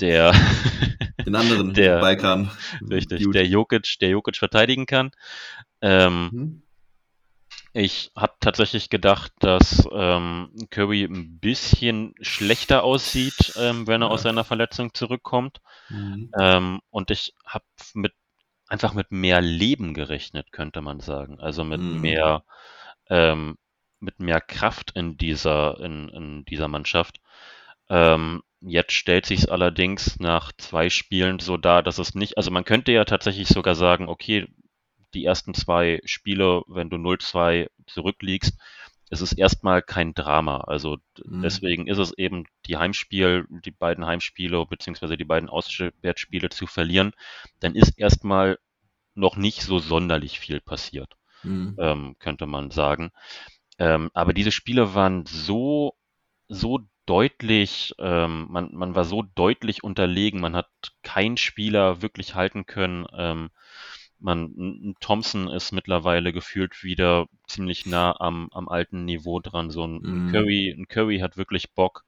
E: der,
D: Den anderen
E: Der-
D: Balkan.
E: Richtig,
D: Dude.
E: der Jokic, der Jokic verteidigen kann. Ähm,
D: Hm?
E: Ich habe tatsächlich gedacht, dass ähm, Curry ein bisschen schlechter aussieht, ähm, wenn er
D: Ja.
E: aus seiner Verletzung zurückkommt.
D: Mhm.
E: Ähm, und ich habe mit einfach mit mehr Leben gerechnet, könnte man sagen. Also mit
D: Mhm.
E: mehr ähm, mit mehr Kraft in dieser in, in dieser Mannschaft. Ähm, jetzt stellt sich es allerdings nach zwei Spielen so dar, dass es nicht, also man könnte ja tatsächlich sogar sagen, okay, die ersten zwei Spiele, wenn du 0-2 zurückliegst, es ist erstmal kein Drama. Also
D: Mhm.
E: deswegen ist es eben die Heimspiel, die beiden Heimspiele beziehungsweise die beiden Auswärtsspiele zu verlieren, dann ist erstmal noch nicht so sonderlich viel passiert,
D: Mhm.
E: ähm, könnte man sagen. Ähm, aber diese Spiele waren so, so deutlich, ähm, man, man war so deutlich unterlegen, man hat keinen Spieler wirklich halten können. Man, Thompson ist mittlerweile gefühlt wieder ziemlich nah am, am alten Niveau dran. So ein,
D: Mhm.
E: Curry, ein Curry hat wirklich Bock.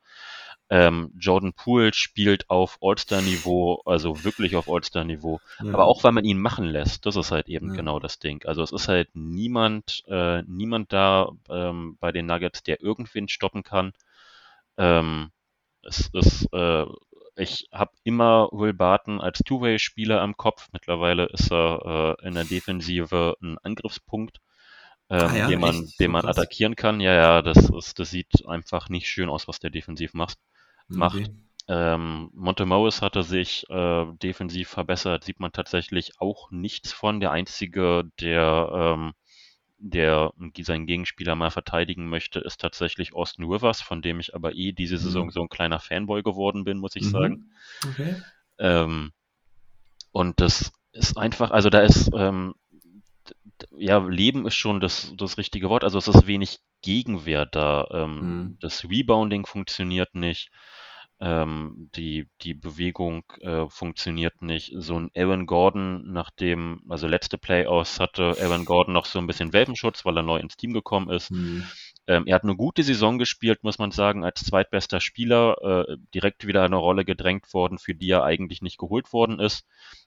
E: Ähm, Jordan Poole spielt auf All-Star-Niveau, also wirklich auf All-Star-Niveau.
D: Ja.
E: Aber auch weil man ihn machen lässt, das ist halt eben
D: Ja.
E: genau das Ding. Also es ist halt niemand, äh, niemand da ähm, bei den Nuggets, der irgendwen stoppen kann. Ähm, es ist, äh, ich habe immer Will Barton als Two-Way-Spieler im Kopf. Mittlerweile ist er äh, in der Defensive ein Angriffspunkt, ähm,
D: Ah ja,
E: den man, den man attackieren kann. Ja, ja, das ist, das sieht einfach nicht schön aus, was der defensiv macht. macht.
D: Okay.
E: Ähm, Montemorris hatte sich äh, defensiv verbessert, sieht man tatsächlich auch nichts von. Der einzige, der, ähm, der seinen Gegenspieler mal verteidigen möchte, ist tatsächlich Austin Rivers, von dem ich aber eh diese Saison
D: Mhm.
E: so ein kleiner Fanboy geworden bin, muss ich
D: Mhm.
E: sagen.
D: Okay.
E: Ähm, und das ist einfach, also da ist, ähm, ja, Leben ist schon das, das richtige Wort. Also es ist wenig Gegenwehr da. Ähm,
D: Mhm.
E: Das Rebounding funktioniert nicht. Ähm, die, die Bewegung äh, funktioniert nicht. So ein Aaron Gordon, nachdem, also letzte Playoffs hatte Aaron Gordon noch so ein bisschen Welpenschutz, weil er neu ins Team gekommen ist.
D: Mhm.
E: Ähm, er hat eine gute Saison gespielt, muss man sagen, als zweitbester Spieler, äh, direkt wieder eine Rolle gedrängt worden, für die er eigentlich nicht geholt worden ist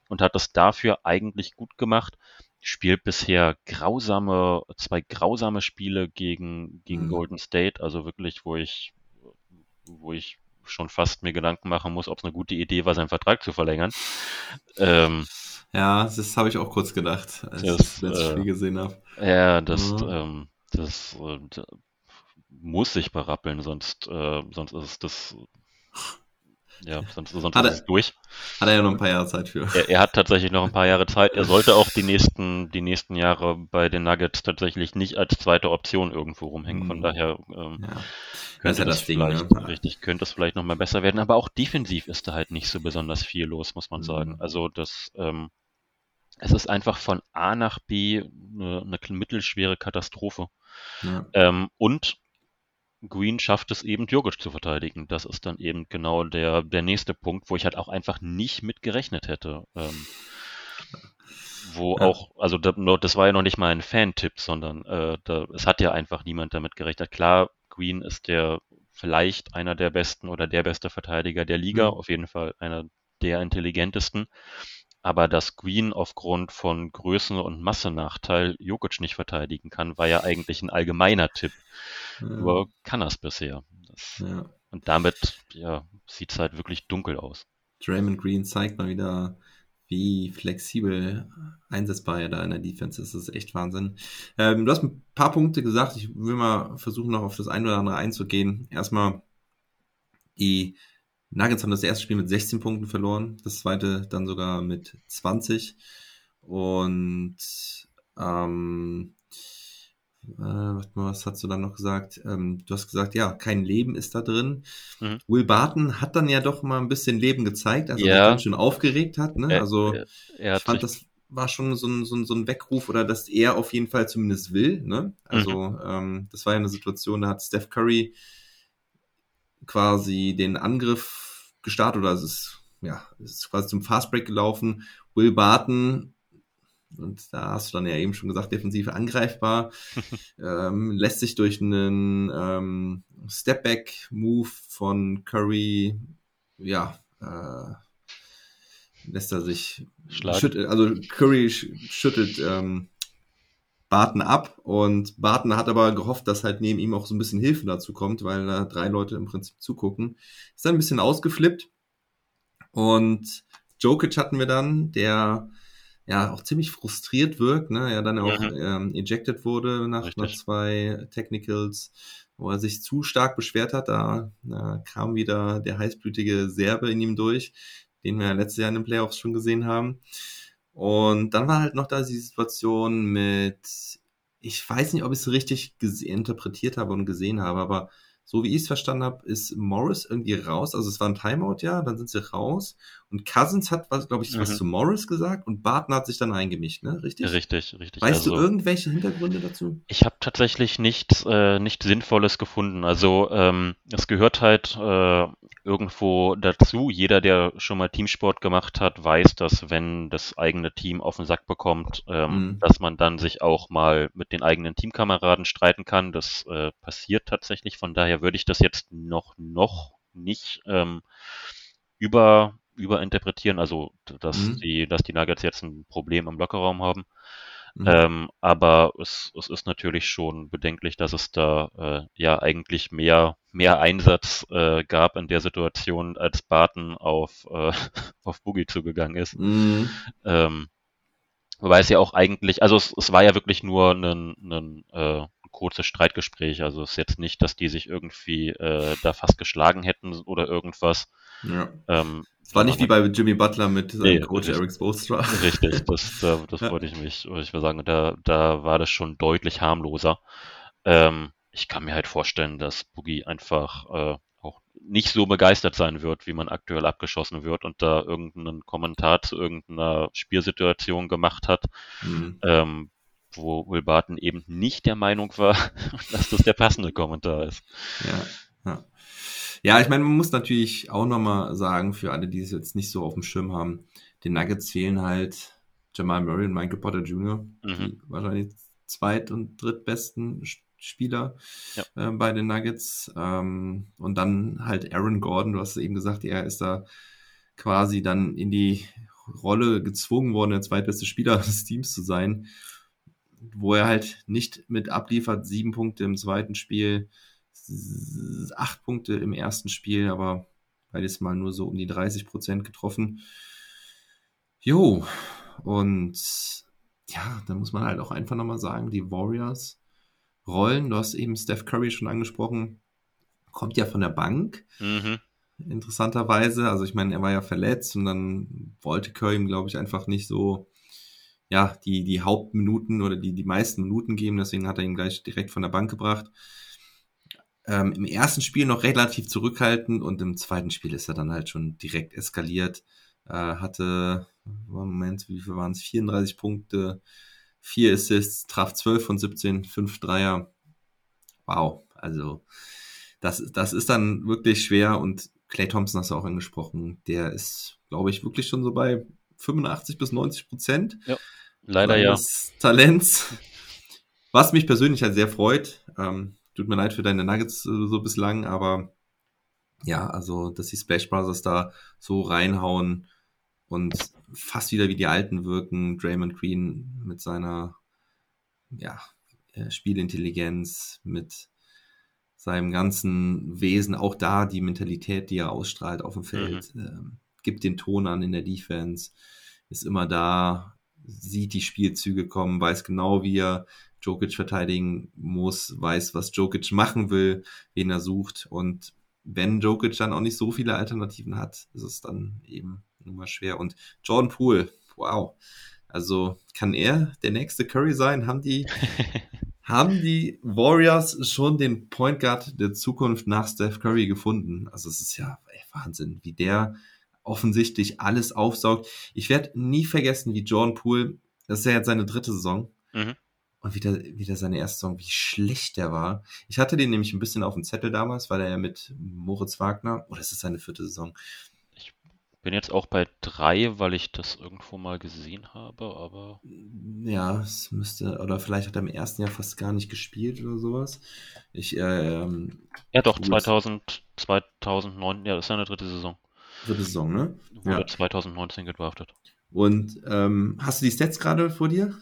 E: und hat es dafür eigentlich gut gemacht. Spielt bisher grausame, zwei grausame Spiele gegen, gegen
D: Mhm.
E: Golden State, also wirklich, wo ich, wo ich schon fast mir Gedanken machen muss, ob es eine gute Idee war, seinen Vertrag zu verlängern. Ähm,
D: Ja, das habe ich auch kurz gedacht, als ich
E: Das,
D: das letzte
E: äh,
D: Spiel gesehen habe.
E: Ja, das,
D: Mhm.
E: ähm, das äh, muss sich berappeln, sonst, äh, sonst ist das, ja, sonst, sonst
D: Hat
E: ist
D: er-
E: es durch.
D: Hat er ja noch ein paar Jahre Zeit für.
E: Er, er hat tatsächlich noch ein paar Jahre Zeit. Er sollte auch die nächsten, die nächsten Jahre bei den Nuggets tatsächlich nicht als zweite Option irgendwo rumhängen. Von daher ähm,
D: Ja.
E: Könnte
D: ist das Ding,
E: vielleicht,
D: ne?
E: richtig, könnte es vielleicht nochmal besser werden. Aber auch defensiv ist da halt nicht so besonders viel los, muss man
D: Mhm.
E: sagen. Also das, ähm, es ist einfach von A nach B eine, eine mittelschwere Katastrophe.
D: Ja.
E: Ähm, und Green schafft es eben, Jokic zu verteidigen. Das ist dann eben genau der, der nächste Punkt, wo ich halt auch einfach nicht mit gerechnet hätte. Ähm, wo
D: Ja.
E: auch, also da, das war ja noch nicht mal ein Fan-Tipp, sondern äh, da, es hat ja einfach niemand damit gerechnet. Klar, Green ist der vielleicht einer der besten oder der beste Verteidiger der Liga,
D: Mhm.
E: auf jeden Fall einer der intelligentesten. Aber dass Green aufgrund von Größen- und Massenachteil Jokic nicht verteidigen kann, war ja eigentlich ein allgemeiner Tipp. Nur kann er es bisher. Das,
D: ja.
E: und damit ja, sieht es halt wirklich dunkel aus.
D: Draymond Green zeigt mal wieder, wie flexibel einsetzbar er da in der Defense ist. Das ist echt Wahnsinn. Ähm, du hast ein paar Punkte gesagt. Ich will mal versuchen, noch auf das eine oder andere einzugehen. Erstmal, die Nuggets haben das erste Spiel mit 16 Punkten verloren, das zweite dann sogar mit 20. Und ähm, äh, warte mal, was hast du dann noch gesagt? Ähm, du hast gesagt, ja, kein Leben ist da drin.
E: Mhm.
D: Will Barton hat dann ja doch mal ein bisschen Leben gezeigt, also
E: Ja.
D: ganz schön aufgeregt hat. Ne?
E: Er-
D: also
E: er, er
D: ich fand, das war schon so ein, so, ein, so ein Weckruf oder dass er auf jeden Fall zumindest will. Ne? Also
E: Mhm.
D: ähm, das war ja eine Situation, da hat Steph Curry quasi den Angriff gestartet oder es ist, ja, es ist quasi zum Fastbreak gelaufen. Will Barton, und da hast du dann ja eben schon gesagt, defensiv angreifbar, ähm, lässt sich durch einen ähm, Stepback-Move von Curry, ja, äh, lässt er sich schüttelt, also Curry sch- schüttelt ähm, Barton ab und Barton hat aber gehofft, dass halt neben ihm auch so ein bisschen Hilfe dazu kommt, weil da drei Leute im Prinzip zugucken. Ist dann ein bisschen ausgeflippt und Jokic hatten wir dann, der ja auch ziemlich frustriert wirkt, ne, er dann auch ähm, ejected wurde nach,
E: Richtig.
D: nach zwei Technicals, wo er sich zu stark beschwert hat, da, da kam wieder der heißblütige Serbe in ihm durch, den wir ja letztes Jahr in den Playoffs schon gesehen haben. Und dann war halt noch da die Situation mit ich weiß nicht, ob ich es richtig interpretiert habe und gesehen habe, aber so wie ich es verstanden habe, ist Morris irgendwie raus. Also es war ein Timeout, ja, dann sind sie raus. Und Cousins hat, was, glaube ich, mhm. was zu Morris gesagt und Barton hat sich dann eingemischt, ne? Richtig?
E: Richtig, richtig.
D: Weißt also, du irgendwelche Hintergründe dazu?
E: Ich habe tatsächlich nichts, äh, nichts Sinnvolles gefunden. Also ähm, es gehört halt äh, irgendwo dazu. Jeder, der schon mal Teamsport gemacht hat, weiß, dass wenn das eigene Team auf den Sack bekommt, ähm, mhm. dass man dann sich auch mal mit den eigenen Teamkameraden streiten kann. Das äh, passiert tatsächlich. Von daher würde ich das jetzt noch, noch nicht ähm, über, überinterpretieren, also dass mhm. die, dass die Nuggets jetzt ein Problem im Lockerraum haben. Mhm. Ähm, aber es, es ist natürlich schon bedenklich, dass es da äh, ja eigentlich mehr, mehr Einsatz äh, gab in der Situation, als Barton auf, äh, auf Boogie zugegangen ist. Mhm. Ähm, wobei es ja auch eigentlich, also es, es war ja wirklich nur ein, ein äh, kurzes Streitgespräch. Also es ist jetzt nicht, dass die sich irgendwie äh, da fast geschlagen hätten oder irgendwas.
D: Ja. Ähm, es war nicht wie bei Jimmy Butler mit seinem nee, Coach Eric Spoelstra.
E: Richtig, das, da, das ja. wollte ich mich, ich will sagen, da, da war das schon deutlich harmloser. Ähm, ich kann mir halt vorstellen, dass Boogie einfach äh, auch nicht so begeistert sein wird, wie man aktuell abgeschossen wird und da irgendeinen Kommentar zu irgendeiner Spielsituation gemacht hat, mhm. ähm, wo Will Barton eben nicht der Meinung war, dass das der passende Kommentar ist.
D: Ja, ja. Ja, ich meine, man muss natürlich auch nochmal sagen, für alle, die es jetzt nicht so auf dem Schirm haben, den Nuggets fehlen halt Jamal Murray und Michael Potter Jr., mhm. die wahrscheinlich zweit- und drittbesten Spieler ja. äh, bei den Nuggets. Ähm, und dann halt Aaron Gordon, du hast eben gesagt, er ist da quasi dann in die Rolle gezwungen worden, der zweitbeste Spieler des Teams zu sein, wo er halt nicht mit abliefert, sieben Punkte im zweiten Spiel, acht Punkte im ersten Spiel, aber beides mal nur so um die 30 Prozent getroffen. Jo, und ja, da muss man halt auch einfach nochmal sagen, die Warriors rollen, du hast eben Steph Curry schon angesprochen, kommt ja von der Bank. Mhm. Interessanterweise, also ich meine, er war ja verletzt und dann wollte Curry ihm, glaube ich, einfach nicht so, ja, die, die Hauptminuten oder die, die meisten Minuten geben, deswegen hat er ihn gleich direkt von der Bank gebracht ähm, im ersten Spiel noch relativ zurückhaltend und im zweiten Spiel ist er dann halt schon direkt eskaliert. Äh, hatte, Moment, wie viel waren es? 34 Punkte, 4 Assists, traf 12 von 17, 5 Dreier. Wow, also das, das ist dann wirklich schwer und Clay Thompson hast du auch angesprochen, der ist, glaube ich, wirklich schon so bei 85 bis 90 Prozent.
E: Ja, leider ja.
D: Talents. Was mich persönlich halt sehr freut. Ähm, Tut mir leid für deine Nuggets äh, so bislang, aber ja, also, dass die Splash Brothers da so reinhauen und fast wieder wie die Alten wirken. Draymond Green mit seiner, ja, äh, Spielintelligenz, mit seinem ganzen Wesen, auch da die Mentalität, die er ausstrahlt auf dem Feld, mhm. äh, gibt den Ton an in der Defense, ist immer da, sieht die Spielzüge kommen, weiß genau, wie er Jokic verteidigen muss, weiß, was Jokic machen will, wen er sucht. Und wenn Jokic dann auch nicht so viele Alternativen hat, ist es dann eben nur mal schwer. Und Jordan Poole, wow. Also kann er der nächste Curry sein? Haben die, haben die Warriors schon den Point Guard der Zukunft nach Steph Curry gefunden? Also es ist ja ey, Wahnsinn, wie der offensichtlich alles aufsaugt. Ich werde nie vergessen, wie Jordan Poole, das ist ja jetzt seine dritte Saison, mhm und wieder, wieder seine erste Song, wie schlecht der war. Ich hatte den nämlich ein bisschen auf dem Zettel damals, weil er ja mit Moritz Wagner, oder ist es seine vierte Saison?
E: Ich bin jetzt auch bei drei, weil ich das irgendwo mal gesehen habe, aber.
D: Ja, es müsste, oder vielleicht hat er im ersten Jahr fast gar nicht gespielt oder sowas. Ich, äh, ähm,
E: Ja, doch, 2000, 2009, ja, das ist seine dritte Saison.
D: Dritte Saison, ne?
E: Wurde ja. 2019 gedraftet.
D: Und ähm, hast du die Stats gerade vor dir?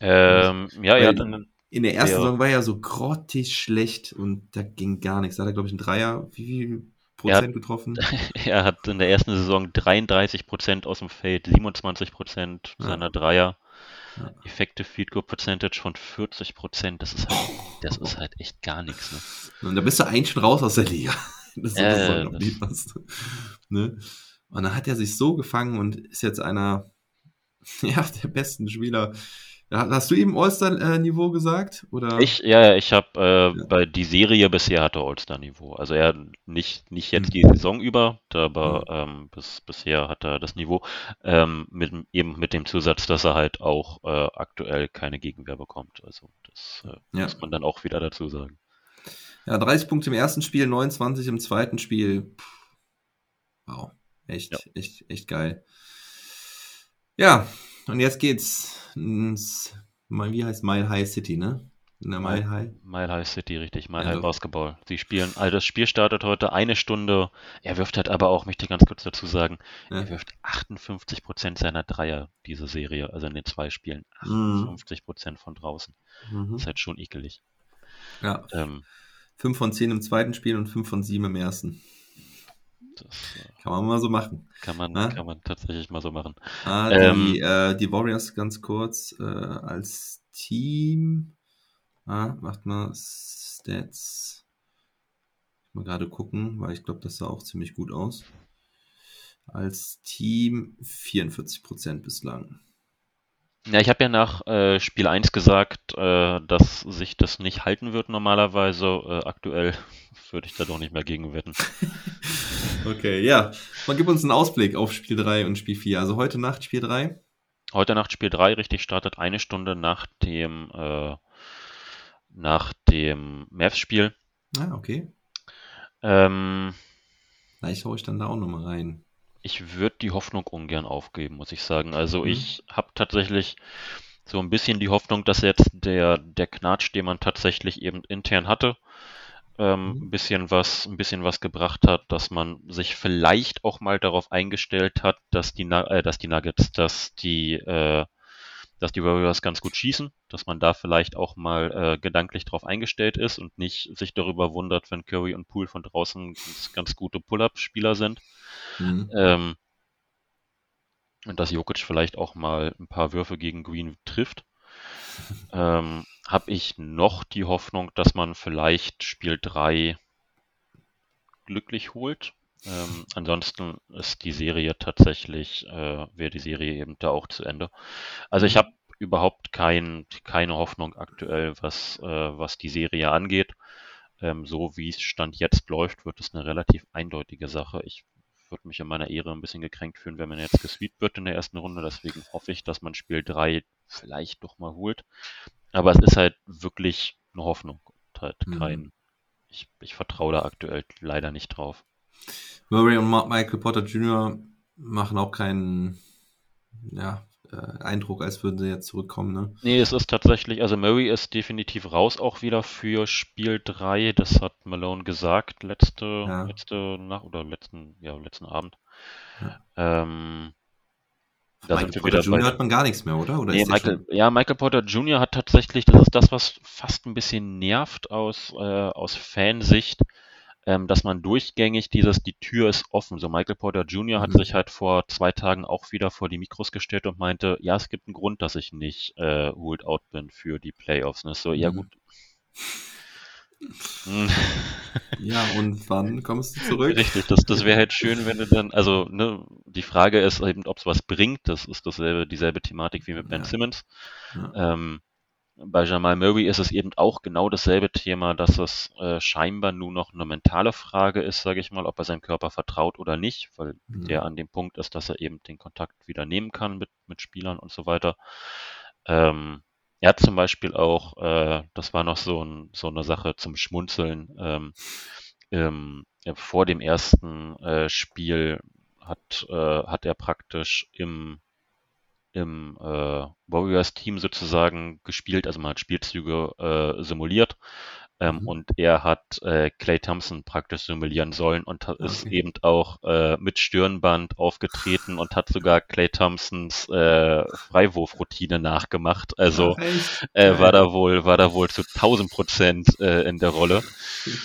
E: Ähm, ja, ja. Dann,
D: in der ersten ja. Saison war er so grottig schlecht und da ging gar nichts. Da hat er, glaube ich, ein Dreier, wie viel Prozent er, getroffen?
E: Er hat in der ersten Saison 33 Prozent aus dem Feld, 27 Prozent ja. seiner Dreier. Ja. Effective Field Goal Percentage von 40 Prozent. Das ist halt, das ist halt echt gar nichts.
D: Ne? Und da bist du eigentlich schon raus aus der Liga. Das ist äh, noch nie was. Ne? Und dann hat er sich so gefangen und ist jetzt einer ja, der besten Spieler Ja, Hast du eben All-Star-Niveau gesagt? Oder?
E: Ich, ja, ja, ich habe äh,
D: Ja.
E: bei die Serie bisher hatte All-Star-Niveau. Also er nicht, nicht jetzt
D: Hm.
E: die Saison über, aber ähm, bis, bisher hat er das Niveau. Ähm, mit, eben mit dem Zusatz, dass er halt auch äh, aktuell keine Gegenwehr bekommt. Also das äh,
D: Ja.
E: muss man dann auch wieder dazu sagen.
D: Ja, 30 Punkte im ersten Spiel, 29 im zweiten Spiel. Wow, echt,
E: Ja.
D: echt, echt geil. Ja, und jetzt geht's ins, wie heißt Mile High City, ne? In der Mile High.
E: Mile High City, richtig, Mile
D: Ja,
E: High. Basketball. Sie spielen, also das Spiel startet heute eine Stunde. Er wirft halt aber auch, möchte ich ganz kurz dazu sagen,
D: Ja.
E: er wirft 58% seiner Dreier diese Serie, also in den zwei Spielen.
D: Mhm.
E: 58% von draußen.
D: Mhm.
E: Das ist halt schon ekelig.
D: Ja,
E: Ähm,
D: 5 von 10 im zweiten Spiel und 5 von 7 im ersten.
E: das äh,
D: Kann man mal so machen.
E: kann man,
D: Ja.
E: kann man tatsächlich mal so machen.
D: Ah,
E: Ähm.
D: die, äh, die Warriors ganz kurz äh, als Team. Ah, macht mal Stats. Mal gerade gucken, weil ich glaube, das sah auch ziemlich gut aus. Als Team 44% bislang.
E: Ja, ich habe ja nach äh, Spiel 1 gesagt, äh, dass sich das nicht halten wird normalerweise. Äh, aktuell würde ich da doch nicht mehr gegen wetten.
D: Okay, ja. Man gibt uns einen Ausblick auf Spiel 3 und Spiel 4. Also heute Nacht Spiel 3.
E: Heute Nacht Spiel 3 richtig startet eine Stunde nach dem äh, nach dem Mavs-Spiel.
D: Ah, okay.
E: Ähm,
D: Vielleicht hau ich dann da auch nochmal rein.
E: Ich würde die Hoffnung ungern aufgeben, muss ich sagen. Also
D: Mhm.
E: ich habe tatsächlich so ein bisschen die Hoffnung, dass jetzt der, der Knatsch, den man tatsächlich eben intern hatte, ähm,
D: Mhm.
E: ein bisschen was, ein bisschen was gebracht hat, dass man sich vielleicht auch mal darauf eingestellt hat, dass die, äh, dass die Nuggets, dass die, äh, dass die Warriors ganz gut schießen, dass man da vielleicht auch mal äh, gedanklich drauf eingestellt ist und nicht sich darüber wundert, wenn Curry und Poole von draußen ganz, ganz gute Pull-up-Spieler sind.
D: Mhm.
E: Ähm, und dass Jokic vielleicht auch mal ein paar Würfe gegen Green trifft. Ähm, habe ich noch die Hoffnung, dass man vielleicht Spiel 3 glücklich holt. Ähm, ansonsten ist die Serie tatsächlich, äh, wäre die Serie eben da auch zu Ende. Also ich habe überhaupt kein, keine Hoffnung aktuell, was, äh, was die Serie angeht. Ähm, so wie es Stand jetzt läuft, wird es eine relativ eindeutige Sache. Ich würde mich in meiner Ehre ein bisschen gekränkt fühlen, wenn man jetzt gesweept wird in der ersten Runde. Deswegen hoffe ich, dass man Spiel 3 vielleicht doch mal holt. Aber es ist halt wirklich eine Hoffnung und halt
D: Mhm.
E: kein, ich, ich vertraue da aktuell leider nicht drauf.
D: Murray und Michael Potter Jr. machen auch keinen ja, äh, Eindruck, als würden sie jetzt zurückkommen. Ne?
E: Nee, es ist tatsächlich, also Murray ist definitiv raus auch wieder für Spiel 3. Das hat Malone gesagt letzte,
D: Ja.
E: letzte Nacht oder letzten, ja, letzten Abend.
D: Ja.
E: Ähm, da
D: Michael
E: sind wir wieder
D: Jr. hat man gar nichts mehr, oder? oder
E: Nee, Michael, ja, Michael Porter Jr. hat tatsächlich, das ist das, was fast ein bisschen nervt aus, äh, aus Fansicht, ähm, dass man durchgängig dieses, die Tür ist offen. So Michael Porter Jr. hat
D: Mhm.
E: sich halt vor zwei Tagen auch wieder vor die Mikros gestellt und meinte, ja, es gibt einen Grund, dass ich nicht äh, ruled out bin für die Playoffs. Ist so, ja
D: Mhm.
E: gut. Hm.
D: Ja, und wann kommst du zurück?
E: Richtig, das, das wäre halt schön, wenn du dann, also ne, die Frage ist eben, ob es was bringt. Das ist dasselbe, dieselbe Thematik wie mit Ben
D: Ja.
E: Simmons.
D: Ja.
E: Ähm, bei Jamal Murray ist es eben auch genau dasselbe Thema, dass es äh, scheinbar nur noch eine mentale Frage ist, sage ich mal, ob er seinem Körper vertraut oder nicht, weil
D: Mhm.
E: der an dem Punkt ist, dass er eben den Kontakt wieder nehmen kann mit, mit Spielern und so weiter. Ähm, er hat zum Beispiel auch, äh, das war noch so, ein, so eine Sache zum Schmunzeln, ähm, ähm, vor dem ersten äh, Spiel hat, äh, hat er praktisch im, im äh, Warriors-Team sozusagen gespielt, also man hat Spielzüge äh, simuliert. Ähm,
D: Mhm.
E: Und er hat äh, Clay Thompson praktisch simulieren sollen und ist
D: Okay.
E: eben auch äh, mit Stirnband aufgetreten und hat sogar Clay Thompsons äh, Freiwurfroutine nachgemacht. Also
D: echt?
E: äh, war da wohl, war da wohl zu 1000 Prozent äh, in der Rolle.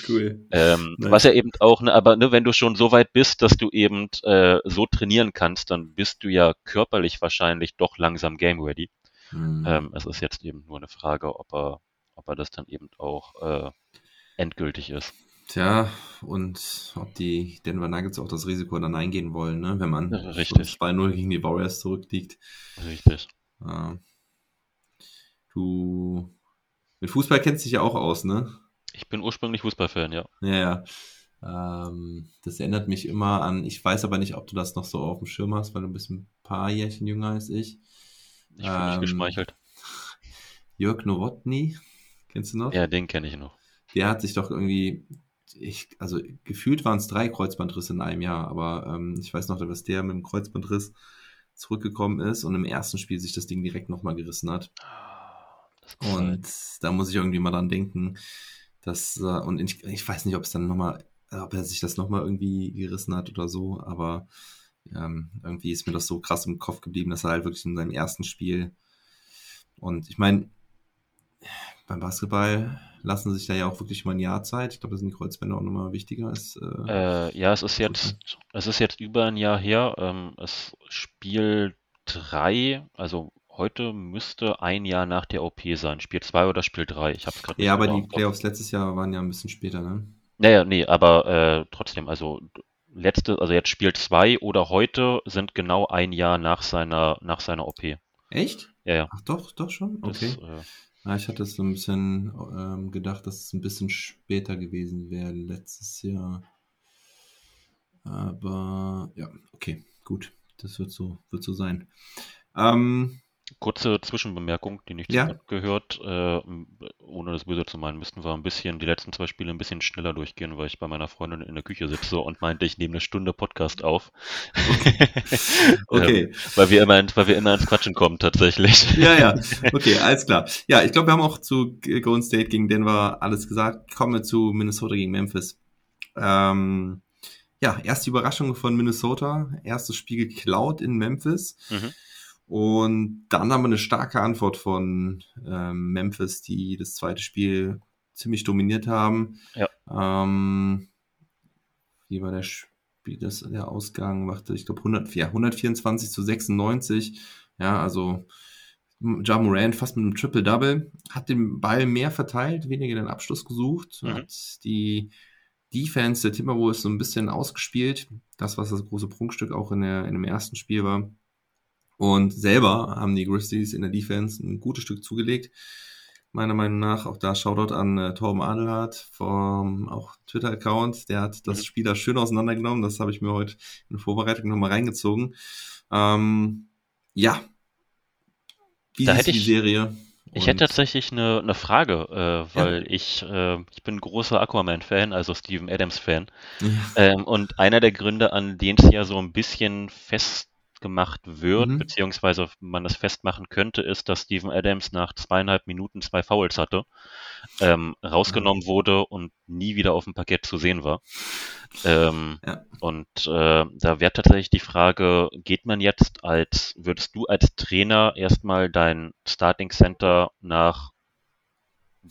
D: Cool.
E: Ähm. Was ja eben auch, ne, aber ne, wenn du schon so weit bist, dass du eben äh, so trainieren kannst, dann bist du ja körperlich wahrscheinlich doch langsam game ready.
D: Mhm.
E: Ähm, es ist jetzt eben nur eine Frage, ob er, ob er das dann eben auch äh, endgültig ist.
D: Tja, und ob die Denver Nuggets auch das Risiko dann eingehen wollen, ne? wenn man
E: Ja, richtig.
D: schon 2-0 gegen die Warriors zurückliegt.
E: Richtig.
D: Äh, du mit Fußball kennst dich ja auch aus, ne?
E: Ich bin ursprünglich Fußballfan, ja.
D: Ja, ja. Ähm, das erinnert mich immer an, ich weiß aber nicht, ob du das noch so auf dem Schirm hast, weil du bist ein paar Jährchen jünger als ich.
E: Ich fühle mich
D: Ähm,
E: geschmeichelt.
D: Jörg Nowotny, kennst du noch?
E: Ja, den kenne ich noch.
D: Der hat sich doch irgendwie, ich, also gefühlt waren es drei Kreuzbandrisse in einem Jahr, aber ähm, ich weiß noch, dass der mit dem Kreuzbandriss zurückgekommen ist und im ersten Spiel sich das Ding direkt nochmal gerissen hat. Und da muss ich irgendwie mal dran denken, dass, äh, und ich, ich weiß nicht, ob es dann nochmal, ob er sich das nochmal irgendwie gerissen hat oder so, aber ähm, irgendwie ist mir das so krass im Kopf geblieben, dass er halt wirklich in seinem ersten Spiel und ich meine, beim Basketball lassen sich da ja auch wirklich mal ein Jahr Zeit. Ich glaube, da sind die Kreuzbänder auch nochmal wichtiger als. Äh,
E: Äh, ja, es ist jetzt, es ist jetzt über ein Jahr her. Ähm, es Spiel 3, also heute müsste ein Jahr nach der OP sein. Spiel 2 oder Spiel 3. Ich habe es gerade
D: ja, aber
E: genau
D: die. Playoffs letztes Jahr waren ja ein bisschen später, ne?
E: Naja, nee, aber äh, trotzdem, also letzte, also jetzt Spiel 2 oder heute sind genau ein Jahr nach seiner, nach seiner OP.
D: Echt?
E: Ja, ja.
D: Ach doch, doch schon?
E: Das,
D: Okay.
E: äh,
D: Ja, ich hatte so ein bisschen ähm, gedacht, dass es ein bisschen später gewesen wäre letztes Jahr. Aber ja, okay, gut. Das wird so, wird so sein. Ähm,
E: Kurze Zwischenbemerkung, die nicht
D: Ja.
E: gehört. Äh, ohne das böse zu meinen, müssten wir ein bisschen, die letzten zwei Spiele ein bisschen schneller durchgehen, weil ich bei meiner Freundin in der Küche sitze und meinte, ich nehme eine Stunde Podcast auf.
D: okay.
E: Ähm, weil wir immer, weil wir immer ins Quatschen kommen, tatsächlich.
D: Ja, ja. Okay, alles klar. Ja, ich glaube, wir haben auch zu Golden State gegen Denver alles gesagt. Kommen wir zu Minnesota gegen Memphis. Ähm, ja, erste Überraschung von Minnesota. Erstes Spiel geklaut in Memphis.
E: Mhm.
D: Und dann haben wir eine starke Antwort von ähm, Memphis, die das zweite Spiel ziemlich dominiert haben.
E: Ja.
D: Ähm, wie war der Spiel, das, der Ausgang? Machte, ich glaube, 100, ja, 124 zu 96. Ja, also Ja Morant fast mit einem Triple-Double, hat den Ball mehr verteilt, weniger den Abschluss gesucht,
E: Mhm.
D: hat die Defense der Timberwolves so ein bisschen ausgespielt. Das, was das große Prunkstück auch in, der, in dem ersten Spiel war. Und selber haben die Grizzlies in der Defense ein gutes Stück zugelegt. Meiner Meinung nach, auch da Shoutout an äh, Torben Adelhardt vom auch Twitter-Account. Der hat das
E: Mhm.
D: Spiel da schön auseinandergenommen. Das habe ich mir heute in Vorbereitung nochmal reingezogen. Ähm, ja. Wie
E: Da hätte
D: du die
E: ich-
D: Serie?
E: Ich hätte tatsächlich eine, eine Frage, äh, weil ich, äh, ich bin großer Aquaman-Fan, also Steven Adams-Fan.
D: Ja.
E: Ähm, und einer der Gründe, an denen es ja so ein bisschen festgemacht wird,
D: Mhm.
E: beziehungsweise man das festmachen könnte, ist, dass Steven Adams nach zweieinhalb Minuten zwei Fouls hatte, ähm, rausgenommen wurde und nie wieder auf dem Parkett zu sehen war. Ähm,
D: Ja.
E: Und äh, da wäre tatsächlich die Frage, geht man jetzt als, würdest du als Trainer erstmal dein Starting Center nach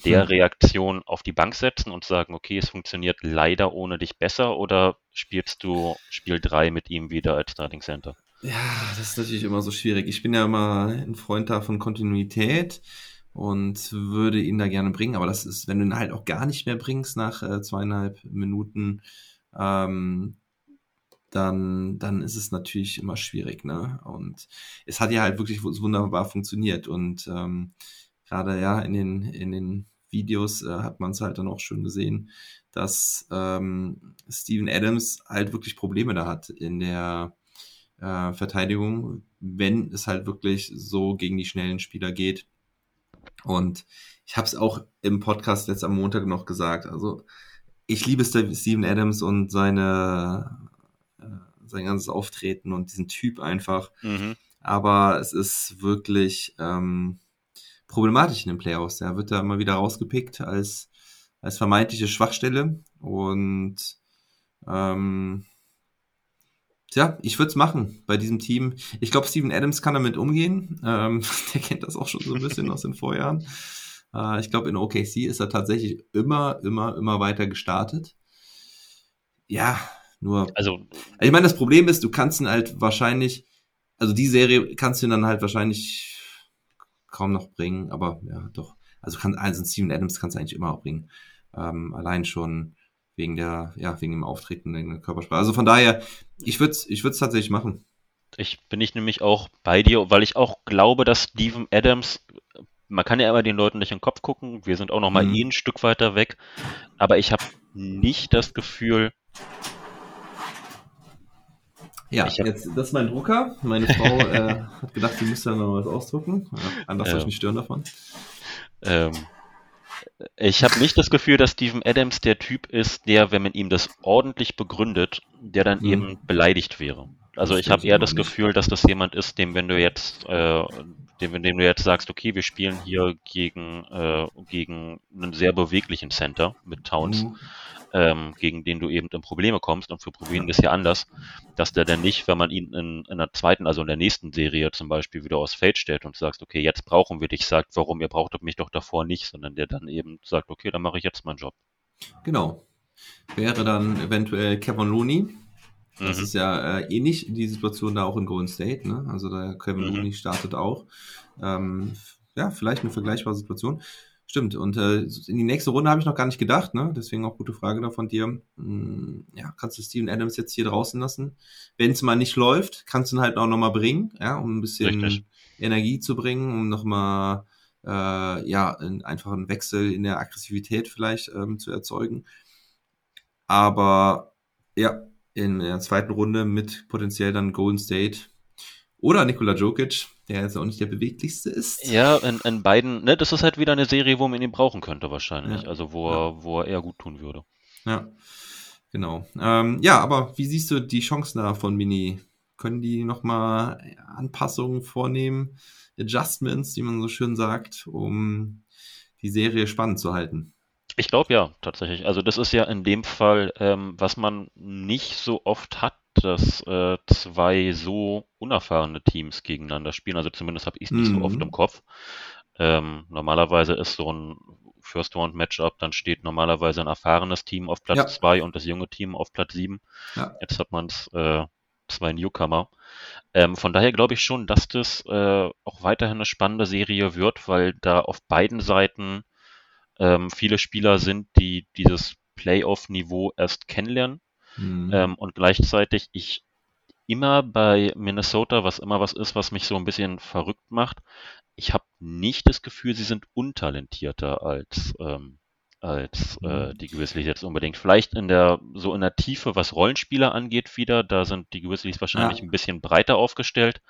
E: der
D: Hm.
E: Reaktion auf die Bank setzen und sagen, okay, es funktioniert leider ohne dich besser oder spielst du Spiel 3 mit ihm wieder als Starting Center?
D: Ja, das ist natürlich immer so schwierig. Ich bin ja immer ein Freund da von Kontinuität und würde ihn da gerne bringen, aber das ist, wenn du ihn halt auch gar nicht mehr bringst nach äh, zweieinhalb Minuten, ähm, dann, dann ist es natürlich immer schwierig, ne? Und es hat ja halt wirklich wu- wunderbar funktioniert und ähm, gerade ja in den, in den Videos äh, hat man es halt dann auch schön gesehen, dass ähm, Steven Adams halt wirklich Probleme da hat in der äh, Verteidigung, wenn es halt wirklich so gegen die schnellen Spieler geht. Und ich habe es auch im Podcast jetzt am Montag noch gesagt. Also ich liebe Ste- Steven Adams und seine äh, sein ganzes Auftreten und diesen Typ einfach.
E: Mhm.
D: Aber es ist wirklich ähm, problematisch in den Playoffs. Er wird da immer wieder rausgepickt als als vermeintliche Schwachstelle und ähm, Tja, ich würde es machen bei diesem Team. Ich glaube, Steven Adams kann damit umgehen. Ähm, der kennt das auch schon so ein bisschen aus den Vorjahren. Äh, ich glaube, in OKC ist er tatsächlich immer, immer, immer weiter gestartet. Ja, nur.
E: Also,
D: Ich meine, das Problem ist, du kannst ihn halt wahrscheinlich, also die Serie kannst du ihn dann halt wahrscheinlich kaum noch bringen, aber ja, doch. Also kann, also Steven Adams kannst du eigentlich immer auch bringen. Ähm, allein schon wegen der, ja, wegen dem Auftreten, wegen der Körpersprache. Also von daher, ich würde es ich würd's tatsächlich machen.
E: ich bin ich nämlich auch bei dir, weil ich auch glaube, dass Steven Adams man kann ja immer den Leuten nicht in den Kopf gucken. Wir sind auch noch mal
D: Mhm.
E: eh ein Stück weiter weg. Aber ich habe nicht das Gefühl,
D: Ja,
E: hab-
D: jetzt, das ist mein Drucker. Meine Frau äh, hat gedacht, sie müsste da noch was ausdrucken. Anders soll ich nicht stören davon.
E: ähm, ich habe nicht das Gefühl, dass Steven Adams der Typ ist, der, wenn man ihm das ordentlich begründet, der dann
D: Mhm.
E: eben beleidigt wäre. Also ich habe eher das
D: nicht.
E: Gefühl, dass das jemand ist, dem, wenn du jetzt, äh, dem, dem du jetzt sagst, okay, wir spielen hier gegen, äh, gegen einen sehr beweglichen Center mit Towns,
D: Mhm.
E: Ähm, gegen den du eben in Probleme kommst und für probieren wir es ja anders, dass der dann nicht, wenn man ihn in, in der zweiten, also in der nächsten Serie zum Beispiel wieder aufs Feld stellt und sagst, okay, jetzt brauchen wir dich, sagt, warum, ihr brauchtet mich doch davor nicht, sondern der dann eben sagt, okay, dann mache ich jetzt meinen Job.
D: Genau. Wäre dann eventuell Kevin Looney. Das
E: Mhm.
D: ist ja äh, ähnlich die Situation da auch in Golden State. Ne? Also da Kevin
E: Mhm.
D: Looney startet auch. Ähm, ja, vielleicht eine vergleichbare Situation. Stimmt. Und äh, in die nächste Runde habe ich noch gar nicht gedacht. Ne? Deswegen auch gute Frage da von dir. Hm, ja, kannst du Steven Adams jetzt hier draußen lassen? Wenn es mal nicht läuft, kannst du ihn halt auch nochmal bringen, ja, um ein bisschen
E: Richtig.
D: Energie zu bringen, um nochmal äh, ja, einen einfachen Wechsel in der Aggressivität vielleicht ähm, zu erzeugen. Aber ja, in der zweiten Runde mit potenziell dann Golden State oder Nikola Jokic, der jetzt auch nicht der beweglichste ist.
E: Ja, in, in beiden, ne, das ist halt wieder eine Serie, wo man ihn brauchen könnte wahrscheinlich,
D: Ja.
E: also wo, er, wo er eher gut tun würde.
D: Ja, genau. Ähm, ja, aber wie siehst du die Chancen da von Mini? Können die nochmal Anpassungen vornehmen, Adjustments, wie man so schön sagt, um die Serie spannend zu halten?
E: Ich glaube ja, tatsächlich. Also das ist ja in dem Fall, ähm, was man nicht so oft hat, dass äh, zwei so unerfahrene Teams gegeneinander spielen. Also zumindest habe ich es nicht
D: Mhm.
E: so oft im Kopf. Ähm, normalerweise ist so ein First-Round-Matchup, dann steht normalerweise ein erfahrenes Team auf
D: Ja.
E: Platz zwei und das junge Team auf Platz sieben.
D: Ja.
E: Jetzt hat man äh, zwei Newcomer. Ähm, von daher glaube ich schon, dass das äh, auch weiterhin eine spannende Serie wird, weil da auf beiden Seiten ähm, viele Spieler sind, die dieses Playoff-Niveau erst kennenlernen
D: Mhm.
E: ähm, und gleichzeitig ich immer bei Minnesota, was immer was ist, was mich so ein bisschen verrückt macht, ich habe nicht das Gefühl, sie sind untalentierter als ähm, als äh, die Grizzlies jetzt unbedingt. Vielleicht in der so in der Tiefe, was Rollenspieler angeht, wieder, da sind die Grizzlies wahrscheinlich
D: Ja.
E: ein bisschen breiter aufgestellt,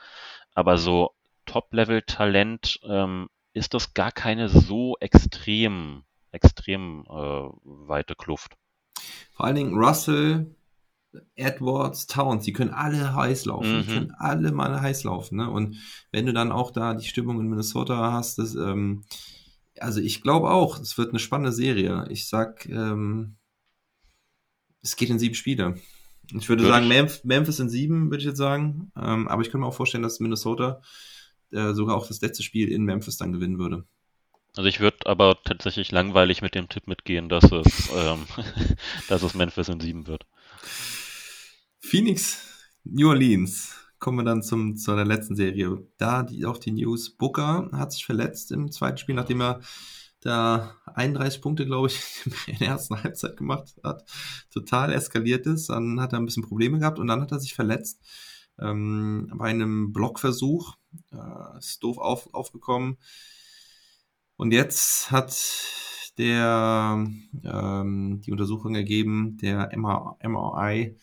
E: aber so Top-Level-Talent ähm, ist das gar keine so extrem extrem äh, weite Kluft.
D: Vor allen Dingen Russell, Edwards, Towns, die können alle heiß laufen, die
E: Mhm.
D: können alle mal heiß laufen. Ne? Und wenn du dann auch da die Stimmung in Minnesota hast, das, ähm, also ich glaube auch, es wird eine spannende Serie. Ich sag, ähm, es geht in sieben Spiele. Ich würde
E: Würde
D: sagen,
E: ich-
D: Memphis in sieben, würde ich jetzt sagen. Ähm, aber ich könnte mir auch vorstellen, dass Minnesota äh, sogar auch das letzte Spiel in Memphis dann gewinnen würde.
E: Also ich würde aber tatsächlich langweilig mit dem Tipp mitgehen, dass es, ähm, dass es Memphis in sieben wird.
D: Phoenix, New Orleans. Kommen wir dann zum, zu der letzten Serie. Da die, auch die News. Booker hat sich verletzt im zweiten Spiel, nachdem er da 31 Punkte, glaube ich, in der ersten Halbzeit gemacht hat. Total eskaliert ist. Dann hat er ein bisschen Probleme gehabt und dann hat er sich verletzt. Ähm, bei einem Blockversuch. Äh, ist doof auf, aufgekommen. Und jetzt hat der ähm, die Untersuchung ergeben, der MR, MRI,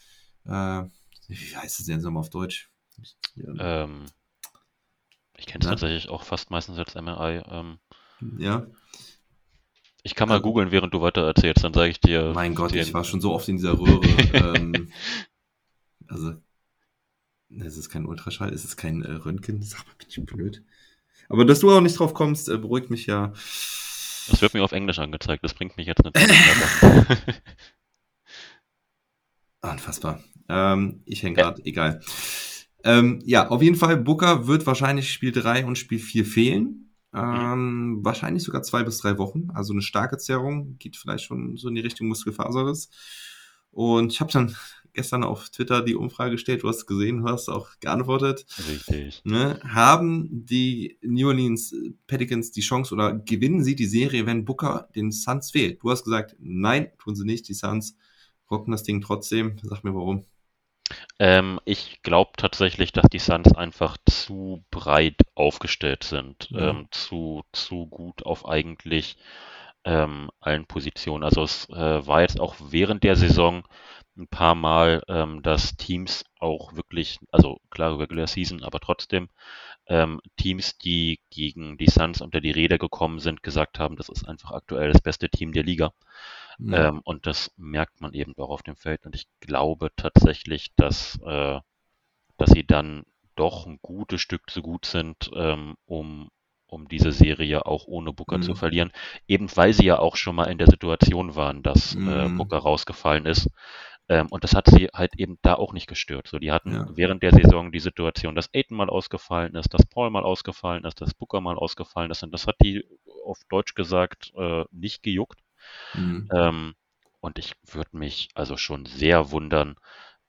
D: äh, wie heißt es denn nochmal auf Deutsch?
E: Ähm, ich kenne es tatsächlich auch fast meistens als MRI. Ähm,
D: ja.
E: ich kann mal
D: Also-
E: googeln, während du weiter erzählst, dann sage ich dir.
D: Mein Gott,
E: dir,
D: ich war schon so oft in dieser Röhre. ähm, also, es ist kein Ultraschall, es ist kein äh, Röntgen. Sag mal, bin ich blöd. Aber dass du auch nicht drauf kommst, äh, beruhigt mich ja.
E: Das wird mir auf Englisch angezeigt, das bringt mich jetzt weiter.
D: Unfassbar. Ähm, ich hänge gerade, egal. Ähm, ja, auf jeden Fall, Booker wird wahrscheinlich Spiel 3 und Spiel 4 fehlen. Ähm, Wahrscheinlich sogar zwei bis drei Wochen. Also eine starke Zerrung, geht vielleicht schon so in die Richtung Muskelfaserriss. Und ich habe dann gestern auf Twitter die Umfrage gestellt, du hast gesehen, du hast auch geantwortet.
E: Richtig.
D: Ne? Haben die New Orleans Pelicans die Chance oder gewinnen sie die Serie, wenn Booker den Suns fehlt? Du hast gesagt, nein, tun sie nicht. Die Suns rocken das Ding trotzdem. Sag mir warum.
E: Ähm, ich glaube tatsächlich, dass die Suns einfach zu breit aufgestellt sind,
D: Ja.
E: ähm, zu, zu gut auf eigentlich ähm, allen Positionen. Also es äh, war jetzt auch während der Saison ein paar Mal, ähm, dass Teams auch wirklich, also klar Regular Season, aber trotzdem ähm, Teams, die gegen die Suns unter die Räder gekommen sind, gesagt haben, das ist einfach aktuell das beste Team der Liga.
D: Ja.
E: Ähm, und das merkt man eben auch auf dem Feld. Und ich glaube tatsächlich, dass, äh, dass sie dann doch ein gutes Stück zu gut sind, ähm, um, um diese Serie auch ohne Booker
D: Mhm.
E: zu verlieren. Eben weil sie ja auch schon mal in der Situation waren, dass äh,
D: Mhm.
E: Booker rausgefallen ist. Ähm, und das hat sie halt eben da auch nicht gestört. So, die hatten
D: Ja.
E: während der Saison die Situation, dass Aiton mal ausgefallen ist, dass Paul mal ausgefallen ist, dass Booker mal ausgefallen ist. Und das hat die auf Deutsch gesagt äh, nicht gejuckt.
D: Mhm.
E: Ähm, und ich würde mich also schon sehr wundern,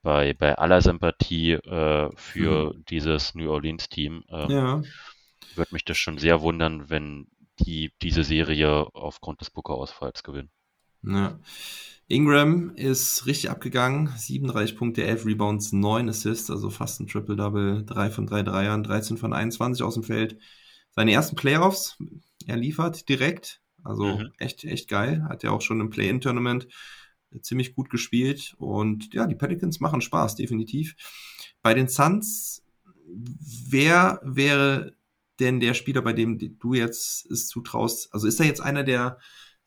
E: bei, bei aller Sympathie äh, für dieses New Orleans-Team, ähm,
D: Ja.
E: würde mich das schon sehr wundern, wenn die diese Serie aufgrund des Booker-Ausfalls gewinnen.
D: Ja. Ingram ist richtig abgegangen. 37 Punkte, 11 Rebounds, 9 Assists, also fast ein Triple-Double. 3 von 3 Dreiern, 13 von 21 aus dem Feld. Seine ersten Playoffs, er liefert direkt. Also
E: Mhm.
D: echt, echt geil. Hat ja auch schon im Play-In-Tournament ziemlich gut gespielt. Und ja, die Pelicans machen Spaß, definitiv. Bei den Suns, wer wäre denn der Spieler, bei dem du jetzt es zutraust? Also ist er jetzt einer, der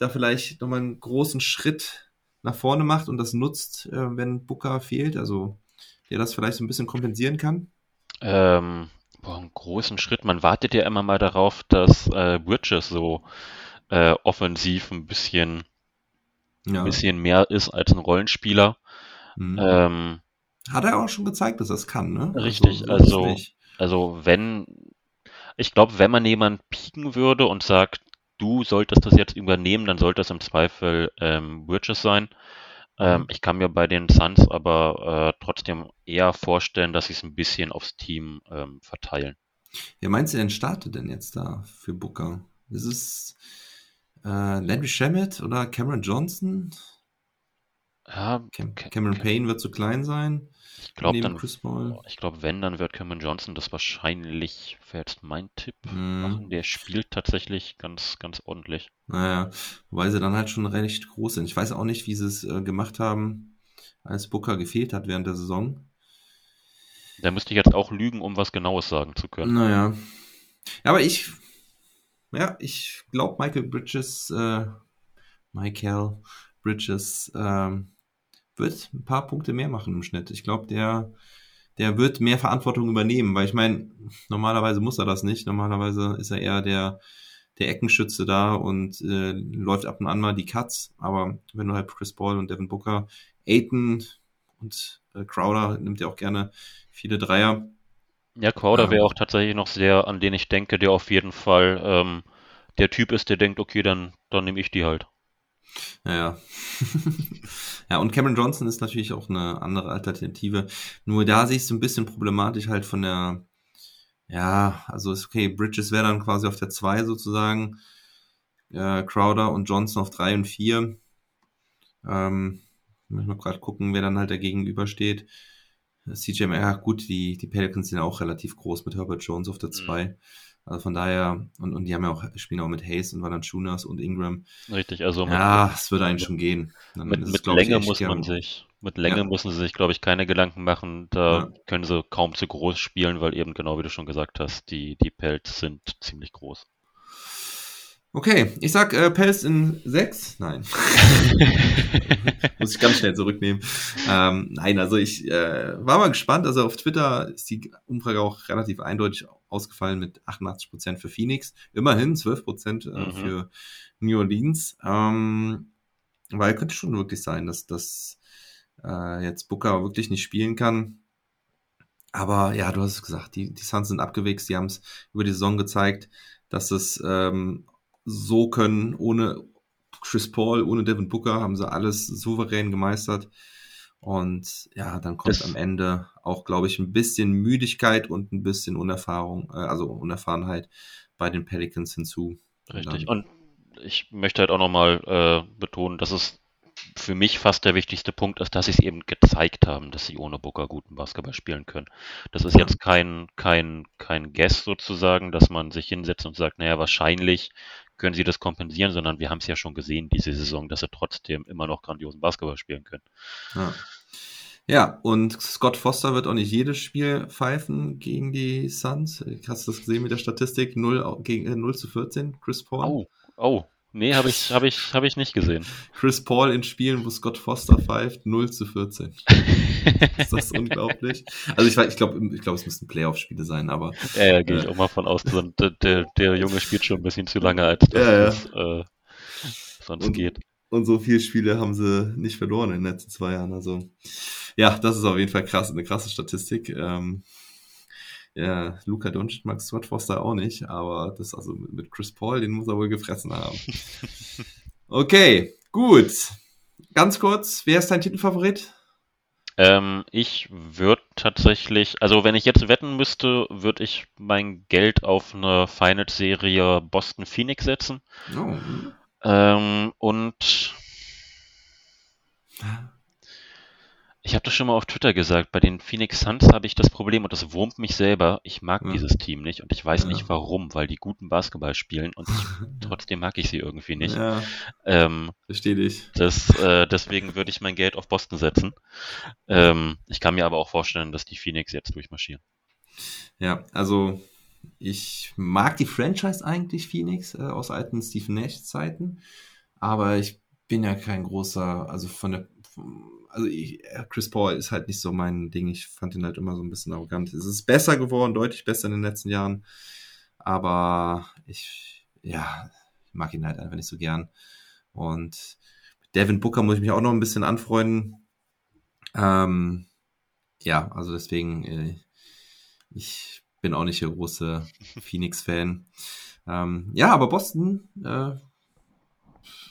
D: da vielleicht nochmal einen großen Schritt nach vorne macht und das nutzt, äh, wenn Booker fehlt? Also der das vielleicht so ein bisschen kompensieren kann?
E: Ähm, boah, einen großen Schritt. Man wartet ja immer mal darauf, dass äh, Bridges so äh, offensiv ein bisschen,
D: Ja.
E: ein bisschen mehr ist als ein Rollenspieler.
D: Mhm.
E: Ähm,
D: Hat er auch schon gezeigt, dass er es kann, ne?
E: Richtig,
D: so ist
E: also-
D: nicht.
E: Also wenn, ich glaube, wenn man jemand pieken würde und sagt, du solltest das jetzt übernehmen, dann sollte es im Zweifel ähm, Bridges sein. Ähm,
D: Mhm.
E: ich kann mir bei den Suns aber äh, trotzdem eher vorstellen, dass sie es ein bisschen aufs Team ähm, verteilen.
D: Wer meinst du denn startet denn jetzt da für Booker? Ist es äh, Landry Shamet oder Cameron Johnson?
E: Ja,
D: Cam
E: Ca-
D: Cameron
E: Ca-
D: Payne wird zu klein sein.
E: ich glaube dann, ich glaube, wenn, dann wird Cameron Johnson das wahrscheinlich, wäre jetzt mein Tipp,
D: Mhm.
E: machen. Der spielt tatsächlich ganz, ganz ordentlich.
D: Naja, wobei sie dann halt schon recht groß sind. Ich weiß auch nicht, wie sie es äh, gemacht haben, als Booker gefehlt hat während der Saison.
E: Da müsste ich jetzt auch lügen, um was Genaues sagen zu können.
D: Naja. Ja, aber ich, ja, ich glaube, Michael Bridges, äh, Michael Bridges, ähm, wird ein paar Punkte mehr machen im Schnitt. Ich glaube, der, der wird mehr Verantwortung übernehmen, weil ich meine, normalerweise muss er das nicht. Normalerweise ist er eher der, der Eckenschütze da und äh, läuft ab und an mal die Cuts. Aber wenn du halt Chris Paul und Devin Booker, Aiton und äh, Crowder nimmt ja auch gerne viele Dreier.
E: Ja, Crowder
D: Ähm.
E: wäre auch tatsächlich noch sehr, an den ich denke, der auf jeden Fall ähm, der Typ ist, der denkt, okay, dann, dann nehme ich die halt.
D: Naja. ja, und Cameron Johnson ist natürlich auch eine andere Alternative. Nur da sehe ich es so ein bisschen problematisch halt von der, ja, also ist okay, Bridges wäre dann quasi auf der 2 sozusagen, äh, Crowder und Johnson auf 3 und 4. Ähm, muss mal gerade gucken, wer dann halt dagegen übersteht. CJ, ja gut, die, die Pelicans sind auch relativ groß mit Herbert Jones auf der 2. Also von daher, und, und die haben ja auch, spielen auch mit Hayes und Valanciunas und Ingram.
E: Richtig, also
D: Ja, es würde eigentlich schon gehen. Dann
E: mit,
D: es,
E: mit
D: ich,
E: Länge
D: echt
E: muss man sich, mit Länge
D: Ja.
E: müssen sie sich, glaube ich, keine Gedanken machen. Da
D: Ja.
E: können sie kaum zu groß spielen, weil eben genau wie du schon gesagt hast, die, die Pelts sind ziemlich groß.
D: Okay, ich sag äh, Pels in 6. Nein. Muss ich ganz schnell zurücknehmen. Ähm, nein, also ich äh, war mal gespannt. Also auf Twitter ist die Umfrage auch relativ eindeutig ausgefallen mit 88% für Phoenix. Immerhin 12% äh,
E: Mhm.
D: für New Orleans. Ähm, weil könnte schon wirklich sein, dass, dass äh, jetzt Booker wirklich nicht spielen kann. Aber ja, du hast es gesagt, die, die Suns sind abgewichst, die haben es über die Saison gezeigt, dass es ähm, so können, ohne Chris Paul, ohne Devin Booker, haben sie alles souverän gemeistert. Und ja, dann kommt
E: Das-
D: am Ende auch, glaube ich, ein bisschen Müdigkeit und ein bisschen Unerfahrung, äh, also Unerfahrenheit bei den Pelicans hinzu.
E: Richtig. Und ich möchte halt auch nochmal äh, betonen, dass es für mich fast der wichtigste Punkt ist, dass sie es eben gezeigt haben, dass sie ohne Booker guten Basketball spielen können. Das ist jetzt kein, kein, kein Guess sozusagen, dass man sich hinsetzt und sagt, naja, wahrscheinlich können sie das kompensieren, sondern wir haben es ja schon gesehen diese Saison, dass sie trotzdem immer noch grandiosen Basketball spielen können.
D: Ja. Ja, und Scott Foster wird auch nicht jedes Spiel pfeifen gegen die Suns. Hast du das gesehen mit der Statistik? 0, gegen, äh, 0 zu 14, Chris Paul.
E: Oh, oh. Nee, habe ich, hab ich, hab ich nicht gesehen.
D: Chris Paul in Spielen, wo Scott Foster pfeift, 0 zu 14. ist das unglaublich? Also ich, ich glaube, ich glaub, es müssten Playoff-Spiele sein, aber.
E: Ja, ja gehe äh, ich auch mal von aus. Der, der, der Junge spielt schon ein bisschen zu lange, als das, ja, ja. das äh, sonst
D: und,
E: geht.
D: Und so viele Spiele haben sie nicht verloren in den letzten zwei Jahren. Also ja, das ist auf jeden Fall krass, eine krasse Statistik. Ähm, ja, Luca Doncic mag Scott Foster auch nicht, aber das also mit Chris Paul, den muss er wohl gefressen haben. Okay, gut. Ganz kurz, wer ist dein Titelfavorit?
E: Ähm, ich würde tatsächlich, also wenn ich jetzt wetten müsste, würde ich mein Geld auf eine Finals-Serie Boston Phoenix setzen. Oh. Ähm, und ich habe das schon mal auf Twitter gesagt, bei den Phoenix Suns habe ich das Problem und das wurmt mich selber. Ich mag ja. dieses Team nicht und ich weiß ja. nicht warum, weil die guten Basketball spielen und ich, trotzdem mag ich sie irgendwie nicht.
D: Ja. Ähm, Verstehe dich.
E: Das, äh, deswegen würde ich mein Geld auf Boston setzen. Ähm, ich kann mir aber auch vorstellen, dass die Phoenix jetzt durchmarschieren.
D: Ja, also ich mag die Franchise eigentlich Phoenix äh, aus alten Steve Nash Zeiten, aber ich bin ja kein großer, also von der also ich, Chris Paul ist halt nicht so mein Ding. Ich fand ihn halt immer so ein bisschen arrogant. Es ist besser geworden, deutlich besser in den letzten Jahren. Aber ich, ja, ich mag ihn halt einfach nicht so gern. Und mit Devin Booker muss ich mich auch noch ein bisschen anfreunden. Ähm, ja, also deswegen, äh, ich bin auch nicht der große Phoenix-Fan. Ähm, ja, aber Boston äh,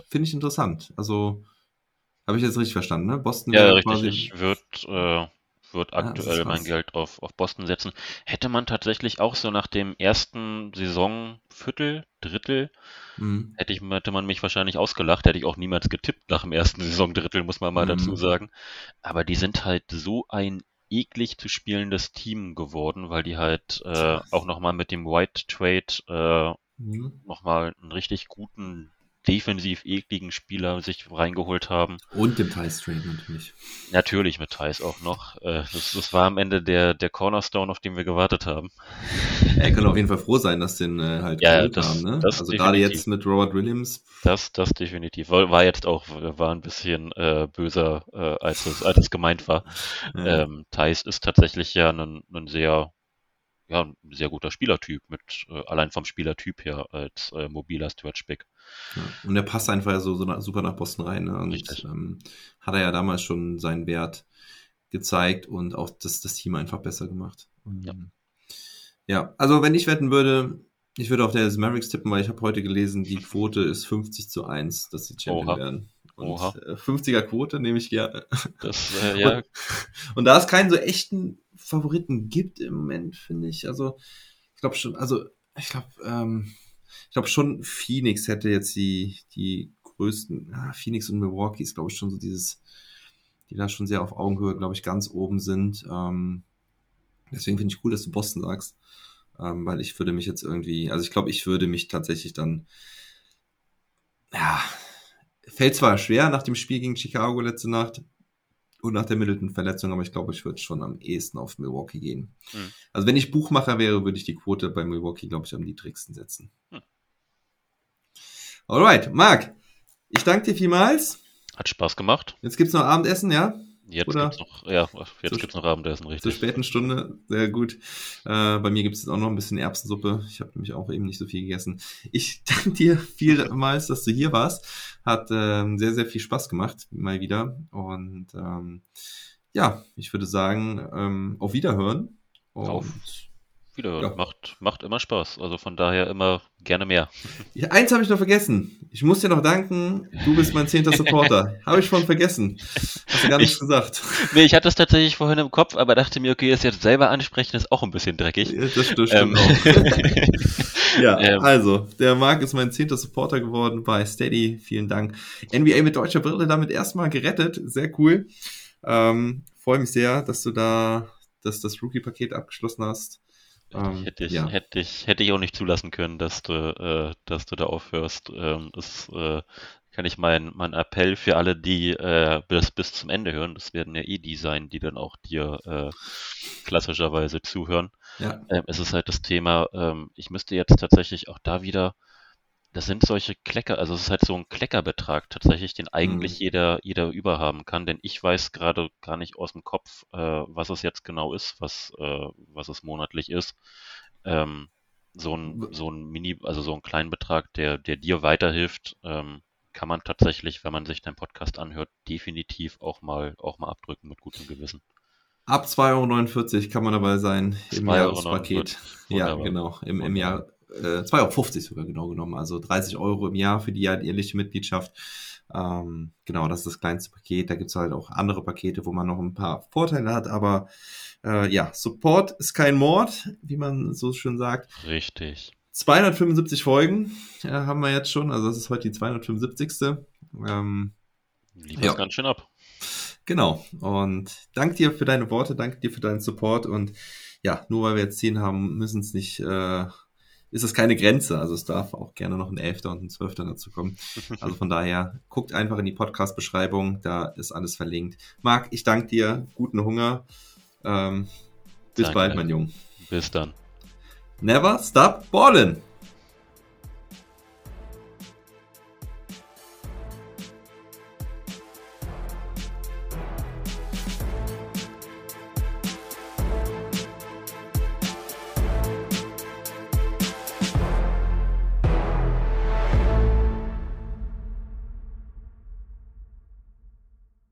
D: finde ich interessant. Also habe ich jetzt richtig verstanden, ne?
E: Boston ja, richtig. Ich würde äh, würd ah, aktuell mein Geld auf, auf Boston setzen. Hätte man tatsächlich auch so nach dem ersten Saisonviertel, Drittel, mhm. hätte, ich, hätte man mich wahrscheinlich ausgelacht, hätte ich auch niemals getippt nach dem ersten Saisondrittel, muss man mal mhm. dazu sagen. Aber die sind halt so ein eklig zu spielendes Team geworden, weil die halt äh, auch nochmal mit dem White Trade äh, mhm. nochmal einen richtig guten defensiv ekligen Spieler sich reingeholt haben.
D: Und dem Thais Trade natürlich.
E: Natürlich mit Thais auch noch. Äh, das, das war am Ende der, der Cornerstone, auf den wir gewartet haben.
D: Er kann auf jeden Fall froh sein, dass den äh, halt
E: ja, das, haben.
D: Ne? also gerade jetzt mit Robert Williams.
E: Das, das definitiv. War jetzt auch, war ein bisschen äh, böser, äh, als, es, als es gemeint war. Ja. Ähm, Thais ist tatsächlich ja ein, ein sehr ja, ein sehr guter Spielertyp, mit äh, allein vom Spielertyp her als äh, mobiler Stretchback.
D: Ja, und er passt einfach so, so super nach Boston rein. Ne? Und ähm, hat er ja damals schon seinen Wert gezeigt und auch das, das Team einfach besser gemacht. Und, ja. ja, also wenn ich wetten würde, ich würde auf der Mavericks tippen, weil ich habe heute gelesen, die Quote ist 50 zu 1, dass sie Champion Oha. werden. Und Oha. 50er äh, Quote nehme ich gerne.
E: Das, äh, ja.
D: Und, und, da es keinen so echten Favoriten gibt im Moment, finde ich, also ich glaube schon, also ich glaube, ähm, ich glaube schon, Phoenix hätte jetzt die, die größten, ja, Phoenix und Milwaukee ist, glaube ich, schon so dieses, die da schon sehr auf Augenhöhe, glaube ich, ganz oben sind. Ähm, deswegen finde ich cool, dass du Boston sagst, ähm, weil ich würde mich jetzt irgendwie, also ich glaube, ich würde mich tatsächlich dann, ja, fällt zwar schwer nach dem Spiel gegen Chicago letzte Nacht und nach der Middleton-Verletzung, aber ich glaube, ich würde schon am ehesten auf Milwaukee gehen. Hm. Also wenn ich Buchmacher wäre, würde ich die Quote bei Milwaukee, glaube ich, am niedrigsten setzen. Hm. Alright, Marc, ich danke dir vielmals.
E: Hat Spaß gemacht.
D: Jetzt gibt's noch Abendessen, ja?
E: Jetzt Oder? gibt's noch, ja, jetzt gibt's noch Abendessen, richtig.
D: Zur späten Stunde, sehr gut. Äh, bei mir gibt's jetzt auch noch ein bisschen Erbsensuppe. Ich habe nämlich auch eben nicht so viel gegessen. Ich danke dir vielmals, dass du hier warst. Hat ähm, sehr, sehr viel Spaß gemacht, mal wieder. Und ähm, ja, ich würde sagen, ähm, auf Wiederhören. Und
E: auf wieder
D: Ja.
E: macht, macht immer Spaß. Also von daher immer gerne mehr.
D: Ja, eins habe ich noch vergessen. Ich muss dir noch danken. Du bist mein zehnter Supporter. habe ich schon vergessen. Hast du gar nicht
E: Ich-
D: gesagt.
E: Nee, ich hatte es tatsächlich vorhin im Kopf, aber dachte mir, okay, das jetzt selber ansprechen ist auch ein bisschen dreckig.
D: Ja, das stimmt,
E: Ähm,
D: auch. Ja,
E: Ähm.
D: also, der Marc ist mein zehnter Supporter geworden bei Steady. Vielen Dank. NBA mit deutscher Brille damit erstmal gerettet. Sehr cool. Ähm, Freue mich sehr, dass du da dass das Rookie-Paket abgeschlossen hast. Ähm,
E: hätte, ich,
D: ja.
E: hätte, ich, hätte ich auch nicht zulassen können, dass du, äh, dass du da aufhörst. Ähm, das äh, kann ich mein, mein Appell für alle, die äh, bis, bis zum Ende hören, das werden ja eh die sein, die dann auch dir äh, klassischerweise zuhören.
D: Ja.
E: Ähm, es ist halt das Thema, ähm, ich müsste jetzt tatsächlich auch da wieder, das sind solche Klecker, also es ist halt so ein Kleckerbetrag tatsächlich, den eigentlich
D: Mhm.
E: jeder, jeder überhaben kann, denn ich weiß gerade gar nicht aus dem Kopf, äh, was es jetzt genau ist, was, äh, was es monatlich ist. Ähm, so ein, so ein Mini, also so ein kleinen Betrag, der, der dir weiterhilft, ähm, kann man tatsächlich, wenn man sich deinen Podcast anhört, definitiv auch mal, auch mal abdrücken mit gutem Gewissen.
D: Ab 2,49 Euro kann man dabei sein im
E: 2,49
D: Jahrespaket. Ja, genau. Im, im Jahr äh, 2,50 Euro sogar genau genommen. Also 30 Euro im Jahr für die jährliche Mitgliedschaft. Ähm, genau, das ist das kleinste Paket. Da gibt's halt auch andere Pakete, wo man noch ein paar Vorteile hat. Aber äh, ja, Support ist kein Mord, wie man so schön sagt.
E: Richtig.
D: 275 Folgen äh, haben wir jetzt schon. Also das ist heute die 275. Ähm,
E: Lief
D: Ja.
E: ganz schön ab.
D: Genau. Und danke dir für deine Worte, danke dir für deinen Support. Und ja, nur weil wir jetzt 10 haben, müssen es nicht, äh, ist es keine Grenze. Also es darf auch gerne noch ein Elfter und ein Zwölfter dazu kommen. Also von daher, guckt einfach in die Podcast-Beschreibung, da ist alles verlinkt. Marc, ich danke dir, guten Hunger. Ähm, bis
E: Danke.
D: bald, mein Junge.
E: Bis dann.
D: Never stop ballin'.